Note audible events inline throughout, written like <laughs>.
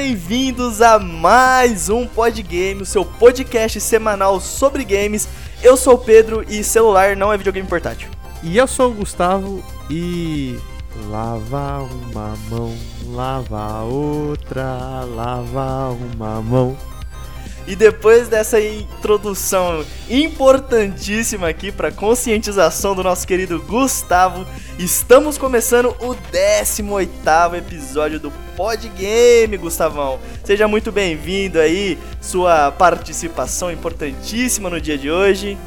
Bem-vindos a mais um Podgame, o seu podcast semanal sobre games. Eu sou o Pedro e celular não é videogame portátil. E eu sou o Gustavo e lava uma mão, lava outra, lava uma mão. E depois dessa introdução importantíssima aqui para conscientização do nosso querido Gustavo, estamos começando o 18º episódio do Podgame, Gustavão. Seja muito bem-vindo aí, sua participação importantíssima no dia de hoje.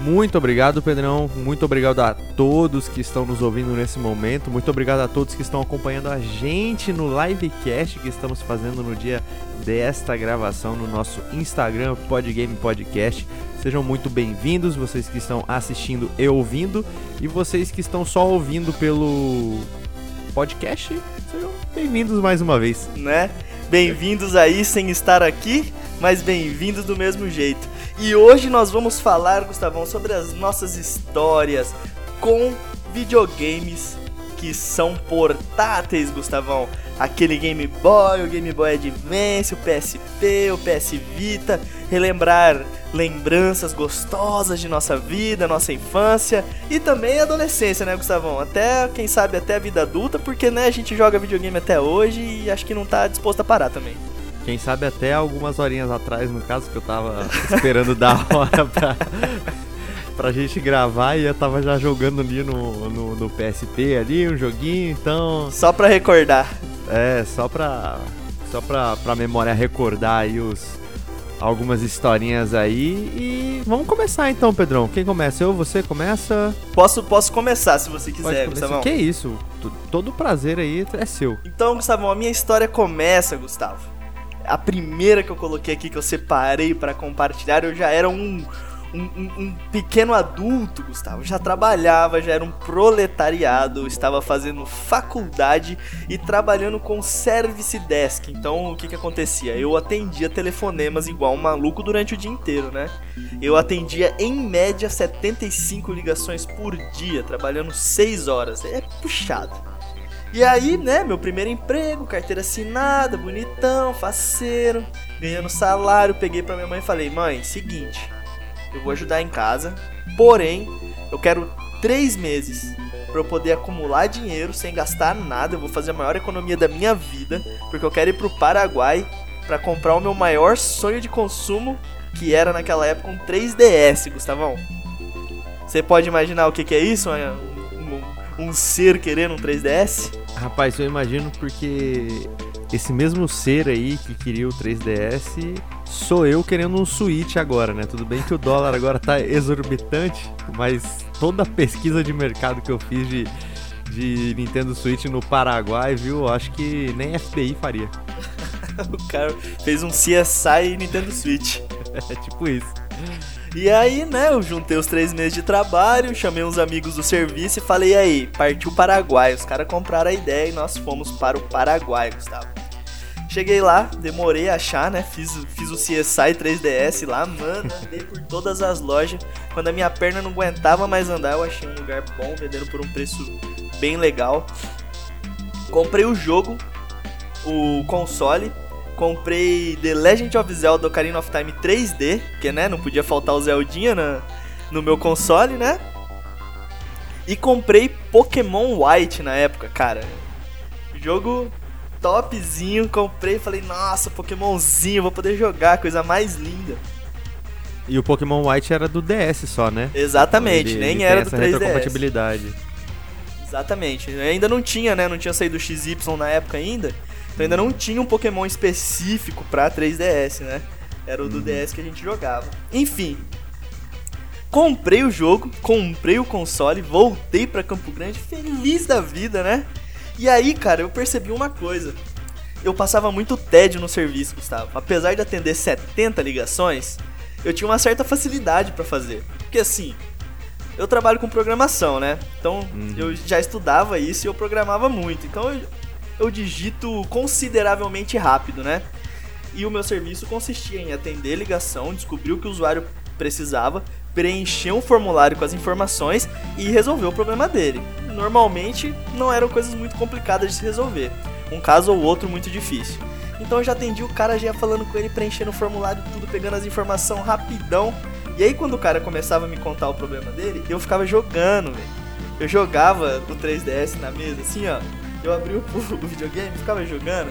Muito obrigado, Pedrão. Muito obrigado a todos que estão nos ouvindo nesse momento. Muito obrigado a todos que estão acompanhando a gente no livecast que estamos fazendo no dia desta gravação no nosso Instagram Podgame Podcast. Sejam muito bem-vindos, vocês que estão assistindo e ouvindo, e vocês que estão só ouvindo pelo podcast, sejam bem-vindos mais uma vez. Né? Bem-vindos aí sem estar aqui, mas bem-vindos do mesmo jeito. E hoje nós vamos falar, Gustavão, sobre as nossas histórias com videogames que são portáteis, Gustavão. Aquele Game Boy, o Game Boy Advance, o PSP, o PS Vita, relembrar lembranças gostosas de nossa vida, nossa infância e também adolescência, né, Gustavão? Até, quem sabe, até a vida adulta, porque, né, a gente joga videogame até hoje e acho que não tá disposto a parar também. Quem sabe até algumas horinhas atrás, no caso, que eu tava esperando dar hora pra, pra gente gravar e eu tava já jogando ali no, no, no, PSP ali, um joguinho, então. Só pra recordar. É, só pra. Só pra, pra memória recordar aí os. Algumas historinhas aí e vamos começar então, Pedrão. Quem começa? Eu, você começa? Posso, posso começar se você quiser, Gustavo. Que isso? Todo prazer aí é seu. Então, Gustavo, a minha história começa, Gustavo a primeira que eu coloquei aqui, que eu separei para compartilhar, eu já era um, um, um, pequeno adulto, Gustavo. Já trabalhava, já era um proletariado, estava fazendo faculdade e trabalhando com service desk. Então o que que acontecia? Eu atendia telefonemas igual um maluco durante o dia inteiro, né? Eu atendia em média 75 ligações por dia, trabalhando 6 horas. É puxado. E aí, né, meu primeiro emprego, carteira assinada, bonitão, faceiro, ganhando salário, peguei pra minha mãe e falei, mãe, seguinte, eu vou ajudar em casa, porém, eu quero três meses para eu poder acumular dinheiro sem gastar nada, eu vou fazer a maior economia da minha vida, porque eu quero ir pro Paraguai para comprar o meu maior sonho de consumo, que era naquela época um 3DS, Gustavão. Você pode imaginar o que, que é isso? um ser querendo um 3DS? Rapaz, eu imagino porque esse mesmo ser aí que queria o 3DS sou eu querendo um Switch agora, né? Tudo bem que o dólar agora tá exorbitante, mas toda a pesquisa de mercado que eu fiz de, de Nintendo Switch no Paraguai, viu? Acho que nem FBI faria. <laughs> o cara fez um CSI Nintendo Switch. <laughs> é tipo isso. E aí, né, eu juntei os três meses de trabalho, chamei uns amigos do serviço e falei, aí, partiu Paraguai. Os caras compraram a ideia e nós fomos para o Paraguai, Gustavo. Cheguei lá, demorei a achar, né? Fiz, fiz o CSI 3DS lá, mano, andei por todas as lojas. Quando a minha perna não aguentava mais andar, eu achei um lugar bom, vendendo por um preço bem legal. Comprei o jogo, o console, comprei The Legend of Zelda Ocarina of Time 3D, que né, não podia faltar o Zeldinha na, no meu console, né? E comprei Pokémon White na época, cara. Jogo topzinho, comprei e falei, nossa, Pokémonzinho, vou poder jogar, coisa mais linda. E o Pokémon White era do DS só, né? Exatamente, ele, nem ele era do 3DS. retrocompatibilidade. Exatamente. ainda não tinha, né? Não tinha saído o XY na época ainda. Então ainda não tinha um Pokémon específico pra 3DS, né? Era o do DS que a gente jogava. Enfim. Comprei o jogo, comprei o console, voltei para Campo Grande feliz da vida, né? E aí, cara, eu percebi uma coisa. Eu passava muito tédio no serviço, Gustavo. Apesar de atender 70 ligações, eu tinha uma certa facilidade para fazer. Porque assim, eu trabalho com programação, né? Então uhum. eu já estudava isso e eu programava muito. Então eu, eu digito consideravelmente rápido, né? E o meu serviço consistia em atender ligação, descobrir o que o usuário precisava, preencher um formulário com as informações e resolver o problema dele. Normalmente não eram coisas muito complicadas de se resolver. Um caso ou outro muito difícil. Então eu já atendi o cara, já ia falando com ele, preenchendo o formulário, tudo, pegando as informações rapidão. E aí quando o cara começava a me contar o problema dele, eu ficava jogando, velho. Eu jogava o 3DS na mesa, assim, ó. Eu abri o, <laughs> o videogame, ficava jogando,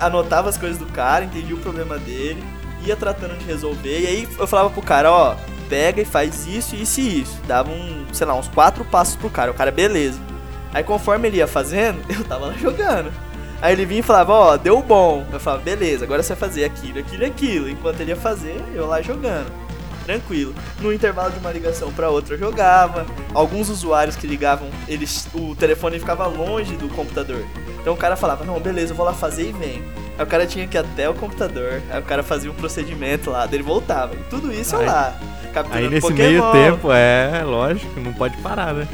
anotava as coisas do cara, entendia o problema dele, ia tratando de resolver. E aí eu falava pro cara, ó, pega e faz isso, isso e isso. Dava um, sei lá, uns quatro passos pro cara. O cara, beleza. Aí conforme ele ia fazendo, <laughs> eu tava lá jogando. Aí ele vinha e falava, ó, deu bom. Eu falava, beleza, agora você vai fazer aquilo, aquilo aquilo. Enquanto ele ia fazer, eu lá jogando tranquilo. No intervalo de uma ligação para outra eu jogava. Alguns usuários que ligavam, eles, o telefone ficava longe do computador. Então o cara falava, não, beleza, eu vou lá fazer e vem. Aí o cara tinha que ir até o computador, aí o cara fazia um procedimento lá, dele voltava. E tudo isso aí, lá, Aí nesse Pokémon. meio tempo, é, lógico, não pode parar, né?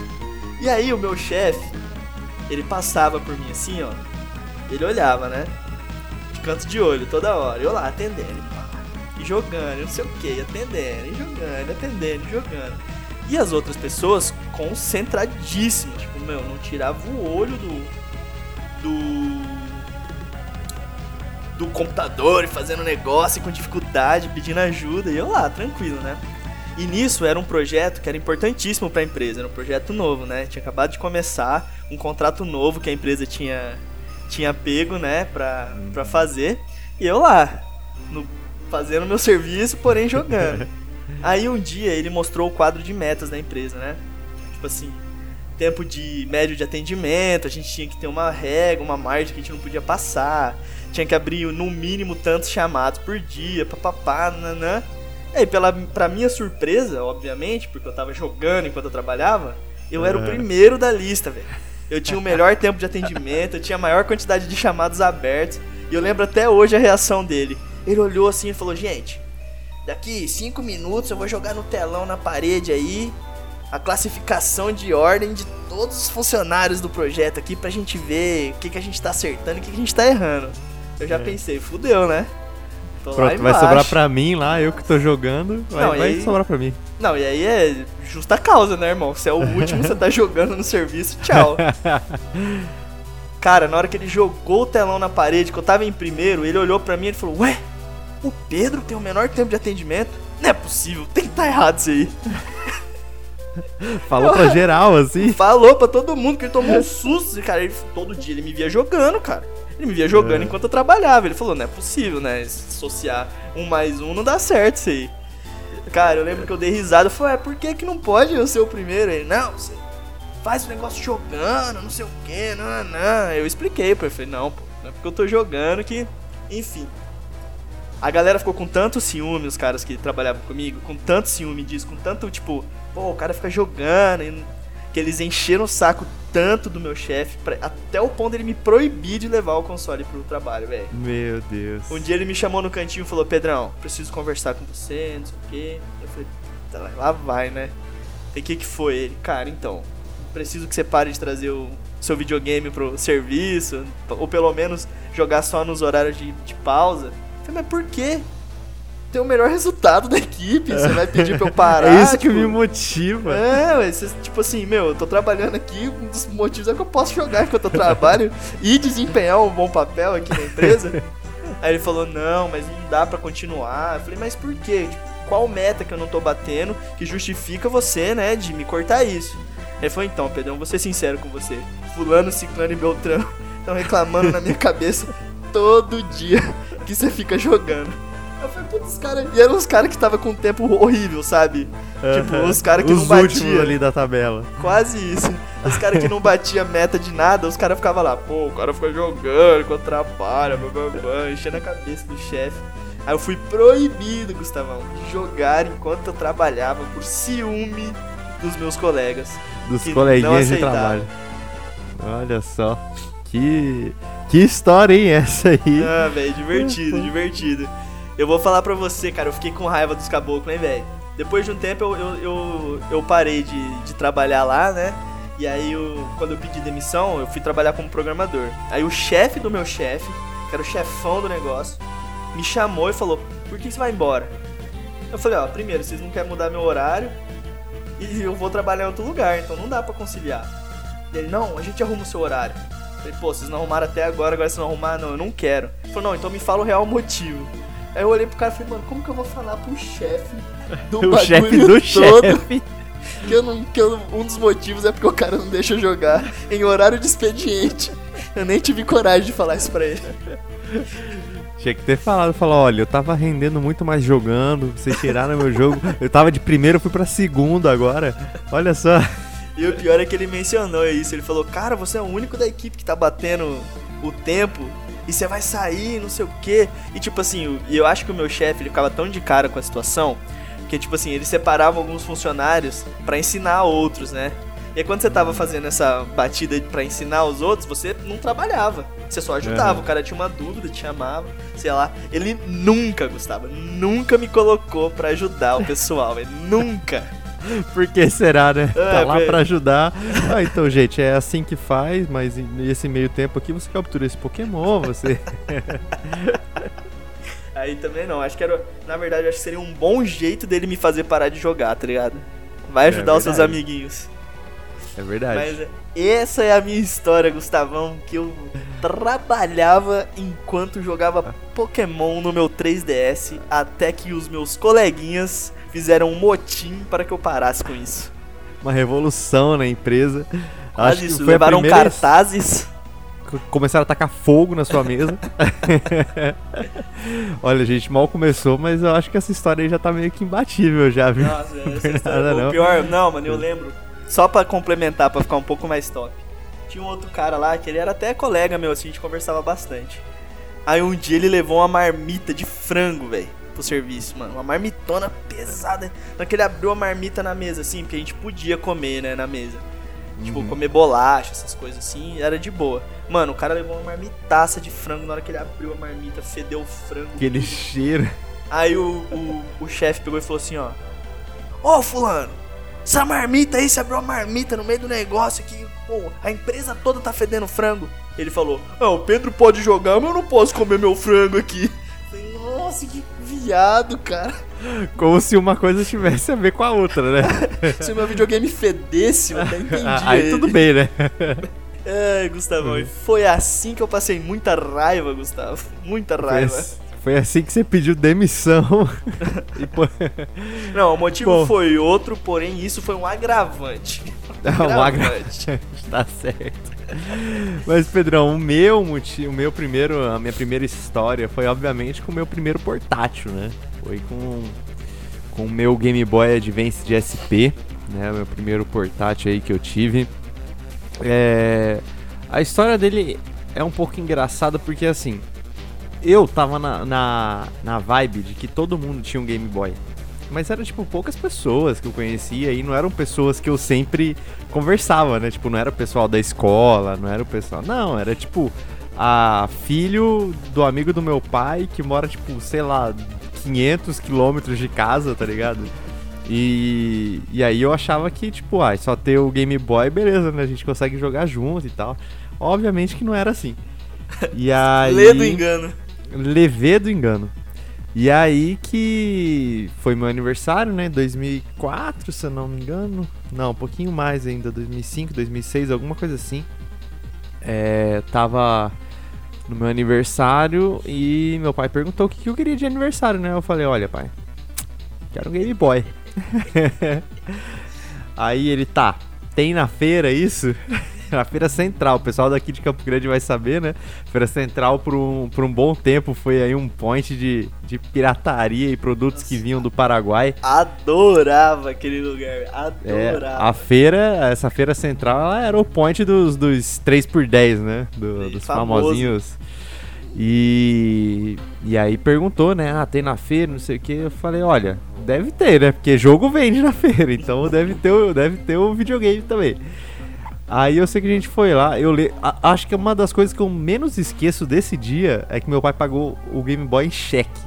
E aí o meu chefe, ele passava por mim assim, ó. Ele olhava, né? De canto de olho toda hora. Eu lá atendendo jogando, não sei o que, atendendo, e jogando, atendendo, e jogando. E as outras pessoas concentradíssimas, tipo, meu, não tirava o olho do. do. do computador e fazendo negócio com dificuldade, pedindo ajuda, e eu lá, tranquilo, né? E nisso era um projeto que era importantíssimo para a empresa, era um projeto novo, né? Tinha acabado de começar um contrato novo que a empresa tinha tinha pego, né, pra, pra fazer. E eu lá, no fazendo meu serviço, porém jogando. <laughs> Aí um dia ele mostrou o quadro de metas da empresa, né? Tipo assim, tempo de médio de atendimento, a gente tinha que ter uma regra, uma margem que a gente não podia passar, tinha que abrir no mínimo tantos chamados por dia, papapá, nanã. E aí, pela, pra minha surpresa, obviamente, porque eu tava jogando enquanto eu trabalhava, eu era o primeiro da lista, velho. Eu tinha o melhor tempo de atendimento, eu tinha a maior quantidade de chamados abertos, e eu lembro até hoje a reação dele. Ele olhou assim e falou: Gente, daqui cinco minutos eu vou jogar no telão na parede aí a classificação de ordem de todos os funcionários do projeto aqui pra gente ver o que, que a gente tá acertando e o que, que a gente tá errando. Eu já é. pensei, fudeu, né? Tô Pronto, vai sobrar pra mim lá, eu que tô jogando, vai, Não, vai aí... sobrar pra mim. Não, e aí é justa causa, né, irmão? Você é o último, você tá <laughs> jogando no serviço, tchau. <laughs> Cara, na hora que ele jogou o telão na parede, que eu tava em primeiro, ele olhou pra mim e falou: Ué, o Pedro tem o menor tempo de atendimento? Não é possível, tem que estar tá errado isso aí. Falou pra geral, assim? Falou pra todo mundo, que ele tomou um susto. Cara, ele, todo dia ele me via jogando, cara. Ele me via jogando é. enquanto eu trabalhava. Ele falou, não é possível, né? Associar um mais um não dá certo isso aí. Cara, eu lembro que eu dei risada. Eu falei, é, por que que não pode eu ser o primeiro? Ele, não, você faz o negócio jogando, não sei o que, não, não. Eu expliquei pra ele. Falei, não, pô, não é porque eu tô jogando que... Enfim, a galera ficou com tanto ciúme, os caras que trabalhavam comigo, com tanto ciúme disso, com tanto, tipo, pô, o cara fica jogando, e, que eles encheram o saco tanto do meu chefe, até o ponto dele me proibir de levar o console pro trabalho, velho. Meu Deus. Um dia ele me chamou no cantinho e falou, Pedrão, preciso conversar com você, não sei o quê. Eu falei, tá, lá vai, né? E o que que foi? Ele, cara, então, preciso que você pare de trazer o seu videogame pro serviço, ou pelo menos jogar só nos horários de, de pausa mas por quê? Tem o melhor resultado da equipe, você vai pedir pra eu <laughs> parar. é isso tipo... que me motiva. É, ué, você, tipo assim, meu, eu tô trabalhando aqui, um dos motivos é que eu posso jogar enquanto eu trabalho <laughs> e desempenhar um bom papel aqui na empresa. Aí ele falou, não, mas não dá para continuar. Eu falei, mas por quê? Tipo, qual meta que eu não tô batendo que justifica você, né, de me cortar isso? Ele falou, então, Pedrão, vou ser sincero com você. Fulano, Ciclano e Beltrano estão <laughs> reclamando na minha cabeça todo dia que você fica jogando. Eu falei, putz, os caras. E eram os caras que tava com um tempo horrível, sabe? Tipo, os caras que os não batiam. ali da tabela. Quase isso. Os caras que não batia meta de nada, os caras ficavam lá, pô, o cara fica jogando enquanto trabalha, blá, blá, blá, enchendo a cabeça do chefe. Aí eu fui proibido, Gustavão, de jogar enquanto eu trabalhava por ciúme dos meus colegas. Dos coleguinhas de trabalho. Olha só. Que que história, hein, essa aí? Ah, velho, divertido, divertido. Eu vou falar pra você, cara, eu fiquei com raiva dos caboclos, hein, velho. Depois de um tempo eu, eu, eu, eu, parei de, de trabalhar lá, né? E aí, eu, quando eu pedi demissão, eu fui trabalhar como programador. Aí o chefe do meu chefe, que era o chefão do negócio, me chamou e falou: Por que você vai embora? Eu falei: Ó, primeiro, vocês não querem mudar meu horário e eu vou trabalhar em outro lugar, então não dá para conciliar. Ele: Não, a gente arruma o seu horário. Falei, pô, vocês não arrumaram até agora, agora vocês não arrumaram, não, eu não quero. Ele falou, não, então me fala o real motivo. Aí eu olhei pro cara e falei, mano, como que eu vou falar pro chefe <laughs> do o bagulho chefe do chefe. <laughs> que, eu não, que eu- um dos motivos é porque o cara não deixa eu jogar em horário de expediente. Eu nem tive coragem de falar isso pra ele. Tinha que ter falado, falar, olha, eu tava rendendo muito mais jogando, vocês tiraram meu jogo. Eu tava de primeiro, fui pra segundo agora. Olha só. E o pior é que ele mencionou isso. Ele falou, cara, você é o único da equipe que tá batendo o tempo e você vai sair, não sei o quê. E tipo assim, eu acho que o meu chefe ele ficava tão de cara com a situação que tipo assim, ele separava alguns funcionários pra ensinar outros, né? E aí quando você tava fazendo essa batida pra ensinar os outros, você não trabalhava. Você só ajudava. Aham. O cara tinha uma dúvida, te chamava, sei lá. Ele nunca, Gustavo, nunca me colocou pra ajudar o pessoal, velho. Nunca. <laughs> Por que será, né? Tá É, lá velho. pra ajudar. Ah, então, gente, é assim que faz, mas nesse meio tempo aqui você captura esse Pokémon, você. <laughs> Aí também não, acho que era. Na verdade, acho que seria um bom jeito dele me fazer parar de jogar, tá ligado? Vai ajudar os seus amiguinhos. É verdade. Mas é, essa é a minha história, Gustavão, que eu trabalhava enquanto jogava Pokémon no meu 3DS, até que os meus coleguinhas fizeram um motim para que eu parasse com isso. Uma revolução na empresa. Quase Acho que isso, a levaram primeira- cartazes. Começaram a tacar fogo na sua mesa. <laughs> Olha, gente, mal começou, mas eu acho que essa história aí já tá meio que imbatível já, viu? Nossa, <laughs> essa história, o não. pior, não, mano, eu lembro. Só pra complementar, pra ficar um pouco mais top. Tinha um outro cara lá que ele era até colega meu, assim, a gente conversava bastante. Aí um dia ele levou uma marmita de frango, velho, pro serviço, mano. Uma marmitona pesada. Na que ele abriu a marmita na mesa, assim, porque a gente podia comer, né, na mesa. Tipo, Uhum. comer bolacha, essas coisas assim, era de boa. Mano, o cara levou uma marmitaça de frango, na hora que ele abriu a marmita, fedeu o frango. Aquele cheiro. Aí o, o, o chefe pegou e falou assim, ó. Ô fulano, essa marmita aí, você abriu uma marmita no meio do negócio aqui, pô, a empresa toda tá fedendo frango. Ele falou, ah, o Pedro pode jogar, mas eu não posso comer meu frango aqui. Eu Falei, Nossa, que viado, cara. Como se uma coisa tivesse a ver com a outra, né? <laughs> Se meu videogame fedesse, eu até <laughs> entendi. Ah, Aí ele. tudo bem, né? <laughs> Ai, Gustavo, e foi assim que eu passei muita raiva, Gustavo. Muita Foi, raiva. ass- foi assim que você pediu demissão. Não, o motivo Bom. foi outro, porém isso foi um agravante. um agravante. tá certo. Mas, Pedrão, o meu motivo, o meu primeiro, a minha primeira história foi, obviamente, com o meu primeiro portátil, né? Foi com, com o meu Game Boy Advance de SP, né? Meu primeiro portátil aí que eu tive. É, a história dele é um pouco engraçada porque, assim, eu tava na, na, na vibe de que todo mundo tinha um Game Boy. Mas era, tipo, poucas pessoas que eu conhecia e não eram pessoas que eu sempre conversava, né? Tipo, não era o pessoal da escola, não era o pessoal. Não, era tipo a filho do amigo do meu pai que mora, tipo, sei lá, 500 quilômetros de casa, tá ligado? E, e aí eu achava que, tipo, ah, só ter o Game Boy, beleza, né? A gente consegue jogar junto e tal. Obviamente que não era assim. E aí. <laughs> Lê do engano. Levê do engano. E aí que foi meu aniversário, né? 2004, se eu não me engano. Não, um pouquinho mais ainda, 2005, 2006, alguma coisa assim. É, tava no meu aniversário e meu pai perguntou o que, que eu queria de aniversário, né? Eu falei, olha pai, quero um Game Boy. <laughs> aí ele, tá, tem na feira isso? <laughs> na Feira Central, o pessoal daqui de Campo Grande vai saber, né? Feira Central por um, por um bom tempo foi aí um point de, de pirataria e produtos que vinham do Paraguai. Adorava aquele lugar. É, Adorava. a feira, essa feira central, ela era o point dos, dos 3x10, né? Do- dos famoso. famosinhos. E, e aí perguntou, né? Ah, tem na feira, não sei o que. Eu falei, olha, deve ter, né? Porque jogo vende na <laughs> feira, então deve ter, deve ter o videogame também. Aí eu sei que a gente foi lá, eu le... a- acho que uma das coisas que eu menos esqueço desse dia é que meu pai pagou o Game Boy em cheque.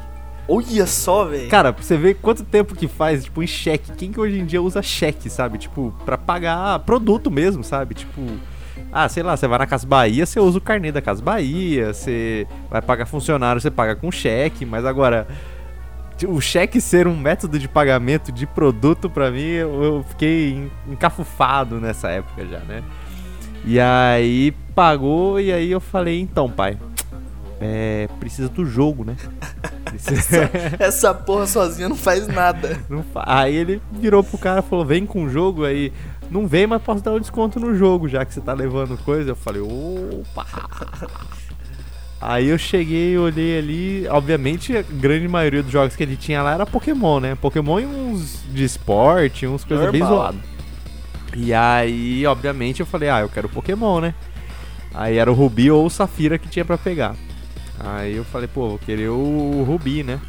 Olha só, velho. Cara, pra você ver quanto tempo que faz, tipo, em cheque. Quem que hoje em dia usa cheque, sabe? Tipo, pra pagar produto mesmo, sabe? Tipo, ah, sei lá, você vai na Casa Bahia, você usa o carnê da Casa Bahia, você vai pagar funcionário, você paga com cheque, mas agora o cheque ser um método de pagamento de produto pra mim, eu, fiquei en- encafufado nessa época já, né? E aí pagou e aí eu falei, então, pai, é, precisa do jogo, né? <laughs> essa, essa porra sozinha não faz nada. Não fa... Aí ele virou pro cara e falou, vem com o jogo aí. Não vem, mas posso dar um desconto no jogo, já que você tá levando coisa. Eu falei, opa! Aí eu cheguei, olhei ali, obviamente a grande maioria dos jogos que ele tinha lá era Pokémon, né? Pokémon e uns de esporte, uns coisas bem zoadas. E aí, obviamente, eu falei, ah, eu quero Pokémon, né? Aí era o Rubi ou o Safira que tinha para pegar. Aí eu falei, pô, vou querer o Rubi, né?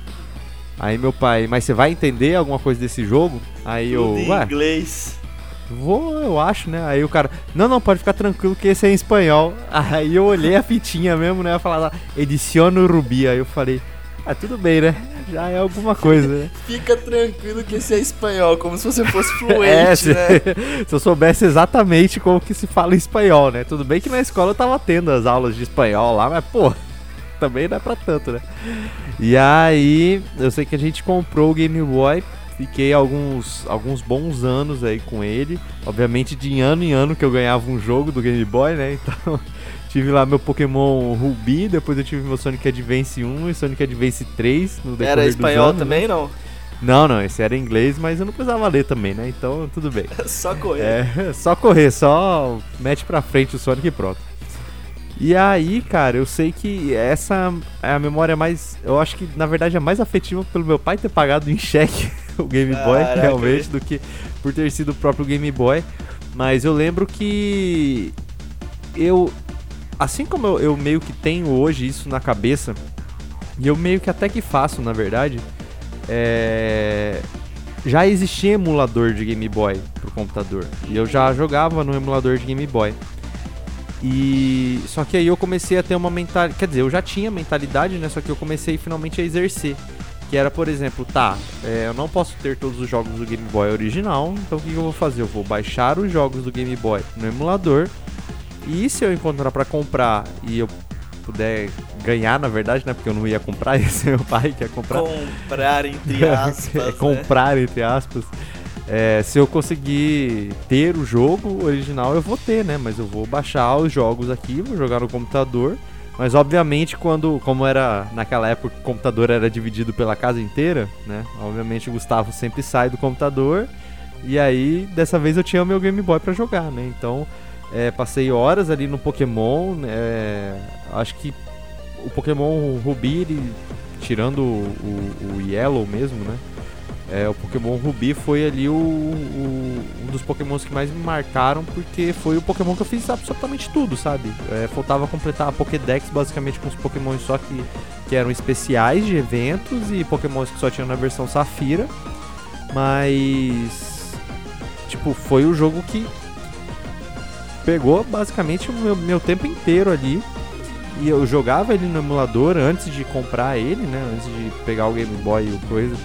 Aí meu pai, mas você vai entender alguma coisa desse jogo? Aí Tudo eu, em inglês. Vou, eu acho, né? Aí o cara, não, não, pode ficar tranquilo que esse é em espanhol. <laughs> Aí eu olhei a fitinha mesmo, né? Falar Ediciono Rubi. Aí eu falei, ah, tudo bem, né? Já é alguma coisa, né? <laughs> Fica tranquilo que esse é espanhol, como se você fosse <laughs> fluente, é, se, né? se eu soubesse exatamente como que se fala em espanhol, né? Tudo bem que na escola eu tava tendo as aulas de espanhol lá, mas, pô, também não é pra tanto, né? E aí, eu sei que a gente comprou o Game Boy Fiquei alguns, alguns bons anos aí com ele. Obviamente, de ano em ano que eu ganhava um jogo do Game Boy, né? <laughs> Então, tive lá meu Pokémon Ruby, depois eu tive meu Sonic Advance 1 e Sonic Advance 3 no decorrer Era espanhol anos, né? também, né? não? Não, não, esse era inglês, mas eu não precisava ler também, né? Então, tudo bem. <laughs> só correr. É, só correr, só mete pra frente o Sonic e pronto. E aí, cara, eu sei que essa é a memória mais. Eu acho que na verdade é mais afetiva pelo meu pai ter pagado em cheque <laughs> o Game Boy, Caraca. realmente, do que por ter sido o próprio Game Boy. Mas eu lembro que eu. Assim como eu, eu meio que tenho hoje isso na cabeça, e eu meio que até que faço, na verdade, é já existia emulador de Game Boy pro computador. E eu já jogava no emulador de Game Boy. E só que aí eu comecei a ter uma mentalidade, quer dizer, eu já tinha mentalidade, né? Só que eu comecei finalmente a exercer. Que era, por exemplo, tá, é, eu não posso ter todos os jogos do Game Boy original, então o que, que eu vou fazer? Eu vou baixar os jogos do Game Boy no emulador. E se eu encontrar para comprar e eu puder ganhar, na verdade, né? Porque eu não ia comprar, <laughs> esse é meu pai que ia comprar. Comprar, entre <laughs> aspas. né? comprar, entre aspas. É, se eu conseguir ter o jogo original, eu vou ter, né? Mas eu vou baixar os jogos aqui, vou jogar no computador. Mas obviamente quando, como era naquela época, o computador era dividido pela casa inteira, né? Obviamente o Gustavo sempre sai do computador. E aí, dessa vez eu tinha o meu Game Boy para jogar, né? Então, é, passei horas ali no Pokémon. É, acho que o Pokémon Ruby, ele, tirando o, o, o Yellow mesmo, né? É, o Pokémon Ruby foi ali o, o, um dos Pokémons que mais me marcaram, porque foi o Pokémon que eu fiz absolutamente tudo, sabe? É, faltava completar a Pokédex basicamente com os Pokémons só que, que eram especiais de eventos e Pokémons que só tinham na versão Safira. Mas. Tipo, foi o jogo que pegou basicamente o meu, meu tempo inteiro ali. E eu jogava ele no emulador antes de comprar ele, né? Antes de pegar o Game Boy e coisa.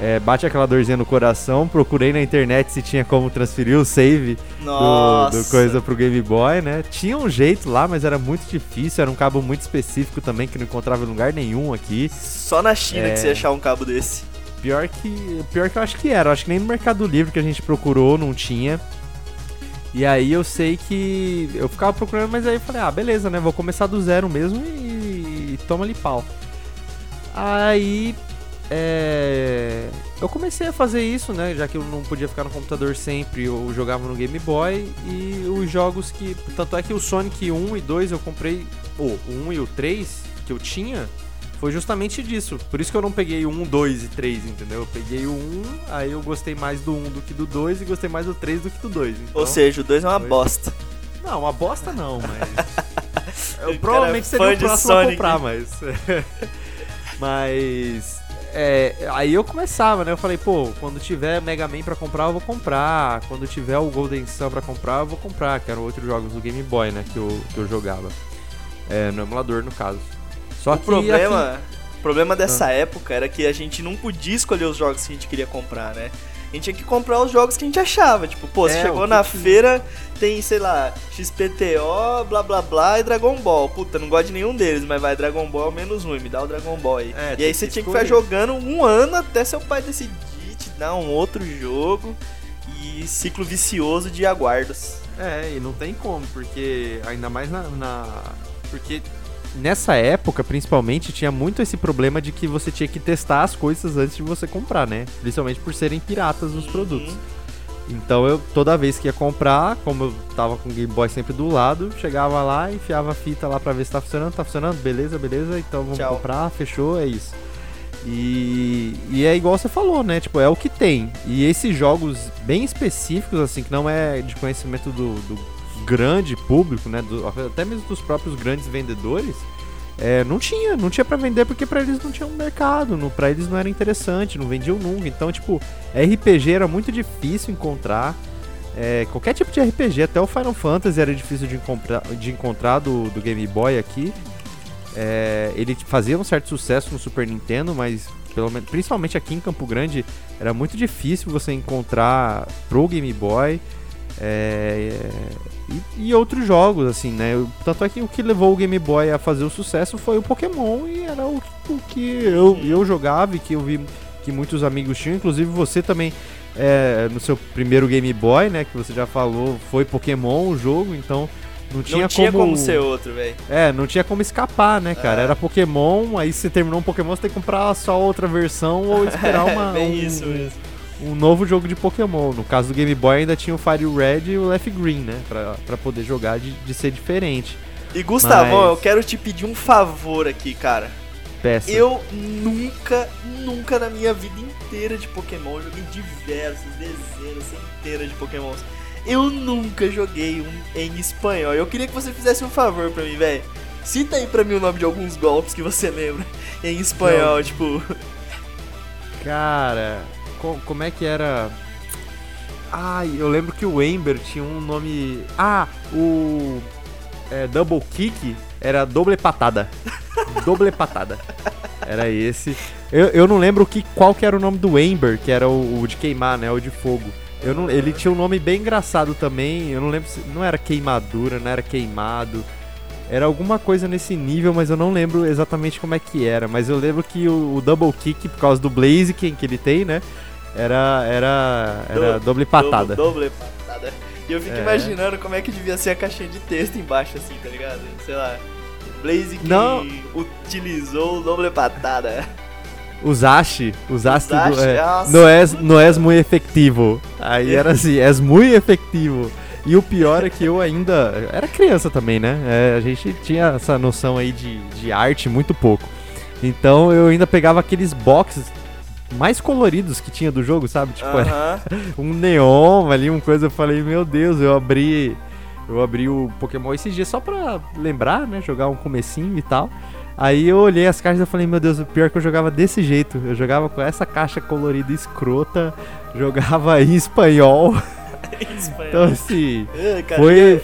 É, bate aquela dorzinha no coração. Procurei na internet se tinha como transferir o save do, do, coisa pro Game Boy, né? Tinha um jeito lá, mas era muito difícil. Era um cabo muito específico também que não encontrava em lugar nenhum aqui. Só na China é... que você ia achar um cabo desse. Pior que, pior que eu acho que era. Eu acho que nem no Mercado Livre que a gente procurou não tinha. E aí eu sei que eu ficava procurando, mas aí eu falei, ah, beleza, né? Vou começar do zero mesmo e, e toma ali pau. Aí é, eu comecei a fazer isso, né? Já que eu não podia ficar no computador sempre, eu jogava no Game Boy e os jogos que. Tanto é que o Sonic 1 e 2 eu comprei. o 1 e o 3 que eu tinha foi justamente disso. Por isso que eu não peguei o 1, 2 e 3, entendeu? Eu peguei o 1, aí eu gostei mais do 1 do que do 2 e gostei mais do 3 do que do 2. Então, Ou seja, o 2 é uma foi... bosta. Não, uma bosta não, mas. <laughs> eu provavelmente seria o próximo a comprar, mas. <laughs> mas é, aí eu começava, né? Eu falei, pô, quando tiver Mega Man pra comprar, eu vou comprar. Quando tiver o Golden Sun pra comprar, eu vou comprar, que eram outros jogos do Game Boy, né? Que eu, que eu jogava. É, no emulador, no caso. Só o que problema, aqui... o problema dessa ah. época era que a gente não podia escolher os jogos que a gente queria comprar, né? A gente tinha que comprar os jogos que a gente achava. Tipo, pô, você é, chegou na feira, tem, sei lá, XPTO, blá blá blá e Dragon Ball. Puta, não gosto de nenhum deles, mas vai Dragon Ball menos um, me dá o Dragon Ball aí. É, e aí você tinha que ficar jogando um ano até seu pai decidir te dar um outro jogo e ciclo vicioso de aguardos. É, e não tem como, porque ainda mais na, na. Porque nessa época, principalmente, tinha muito esse problema de que você tinha que testar as coisas antes de você comprar, né? Principalmente por serem piratas os produtos. Então eu toda vez que ia comprar, como eu tava com o Game Boy sempre do lado, chegava lá, enfiava a fita lá pra ver se tá funcionando, tá funcionando, beleza, beleza, então vamos Tchau. comprar, fechou, é isso. E, e é igual você falou, né? Tipo, é o que tem. E esses jogos bem específicos, assim, que não é de conhecimento do, do grande público, né? do- até mesmo dos próprios grandes vendedores, é, não tinha, não tinha pra vender porque pra eles não tinha um mercado, pra eles não era interessante, não vendiam nunca. Então, tipo, RPG era muito difícil encontrar. É, qualquer tipo de RPG, até o Final Fantasy era difícil de, encontrar- de encontrar do, do Game Boy aqui. É, ele fazia um certo sucesso no Super Nintendo, mas pelo menos, principalmente aqui em Campo Grande era muito difícil você encontrar pro Game Boy. É, e, e outros jogos, assim, né? Tanto é que o que levou o Game Boy a fazer o sucesso foi o Pokémon e era o, o que eu, eu jogava e que eu vi que muitos amigos tinham, inclusive você também é, no seu primeiro Game Boy, né? Que você já falou, foi Pokémon o jogo, então não tinha, não tinha como, como ser outro, velho. É, não tinha como escapar, né, cara? É. Era Pokémon, aí você terminou um Pokémon, você tem que comprar só outra versão ou <laughs> esperar uma, bem um, isso mesmo. Um novo jogo de Pokémon. No caso do Game Boy ainda tinha o Fire Red e o Left Green, né? Pra, pra poder jogar de, de ser diferente. E Gustavão, Mas- eu quero te pedir um favor aqui, cara. Peça. Eu nunca, nunca na minha vida inteira de Pokémon joguei diversos, dezenas, centenas de Pokémons. Eu nunca joguei um em espanhol. Eu queria que você fizesse um favor pra mim, velho. Cita aí pra mim o nome de alguns golpes que você lembra em espanhol, Não. tipo. Cara, como é que era? Ai, eu lembro que o Ember tinha um nome. Ah, o. é, Double Kick era doble patada. <laughs> doble patada. Era esse. Eu, eu não lembro que, qual que era o nome do Ember, que era o, o de queimar, né? O de fogo. Eu não, ele tinha um nome bem engraçado também. Eu não lembro se. Não era queimadura, não era queimado. Era alguma coisa nesse nível, mas eu não lembro exatamente como é que era. Mas eu lembro que o, o double kick, por causa do Blaziken que ele tem, né? Era. Era. Era Do- doble patada. Doble, doble patada. E eu fico É. imaginando como é que devia ser a caixinha de texto embaixo, assim, tá ligado? Sei lá. Blaze que Não. utilizou doble patada. Usaste. Usaste. do- Usaste, é, nossa. não és muito efetivo. Aí era assim, és muito efetivo. E o pior é que eu ainda. Era criança também, né? É, a gente tinha essa noção aí de, de arte muito pouco. Então eu ainda pegava aqueles boxes mais coloridos que tinha do jogo, sabe? Tipo, era Aham. <laughs> um neon ali, uma coisa. Eu falei, meu Deus, eu abri. Eu abri o Pokémon esses dias só pra lembrar, né? Jogar um comecinho e tal. Aí eu olhei as caixas e falei, meu Deus, o pior é que eu jogava desse jeito. Eu jogava com essa caixa colorida escrota, jogava <laughs> em espanhol. <laughs> Espanhol. Então assim, foi.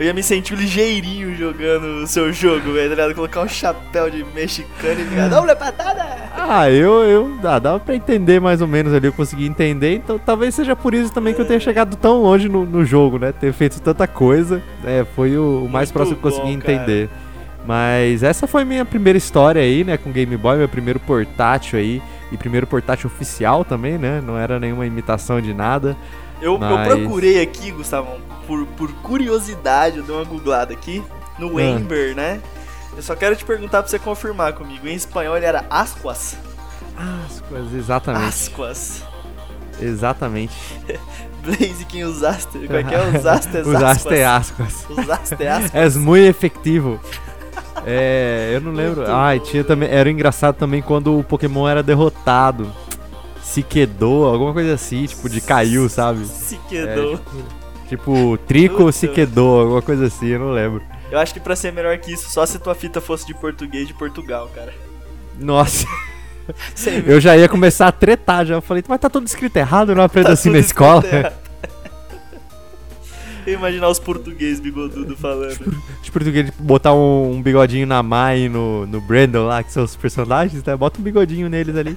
Eu ia me sentir ligeirinho jogando o seu jogo, velho, tá ligado? Colocar um chapéu de mexicano e ficar doble patada! Ah, eu, eu ah, dava pra entender mais ou menos ali, eu consegui entender, então talvez seja por isso também que eu tenha chegado tão longe no, no jogo, né? Ter feito tanta coisa, é, foi o, o mais Muito próximo que eu consegui bom, cara. entender. Mas essa foi minha primeira história aí, né, com Game Boy, meu primeiro portátil aí, e primeiro portátil oficial também, né? Não era nenhuma imitação de nada. Eu, Mas- eu procurei aqui, Gustavão, por, por curiosidade, eu dei uma googlada aqui, no Ah. Ember, né? Eu só quero te perguntar pra você confirmar comigo. Em espanhol ele era ascuas. As coisas, exatamente. Ascuas. Exatamente. <laughs> Blaze quem usaste. Como é que é? Usaste as Usaste ascuas. Usaste <laughs> ascuas. És muito efetivo. É, eu não lembro. Muito Ai, tinha também. Era engraçado também quando o Pokémon era derrotado. Se quedou, alguma coisa assim, tipo, de caiu, sabe? Se É, quedou. tipo, tipo, Trico se quedou, alguma coisa assim, eu não lembro. Eu acho que pra ser melhor que isso, só se tua fita fosse de português de Portugal, cara. Nossa, <laughs> eu já ia começar a tretar já. Eu falei, mas tá tudo escrito errado, eu não aprendo Tá assim na escola. <laughs> Eu imaginar os portugueses bigodudo falando. De português, tipo, botar um, um bigodinho na Mai e no, no Brandon lá, que são os personagens, né? Bota um bigodinho neles ali.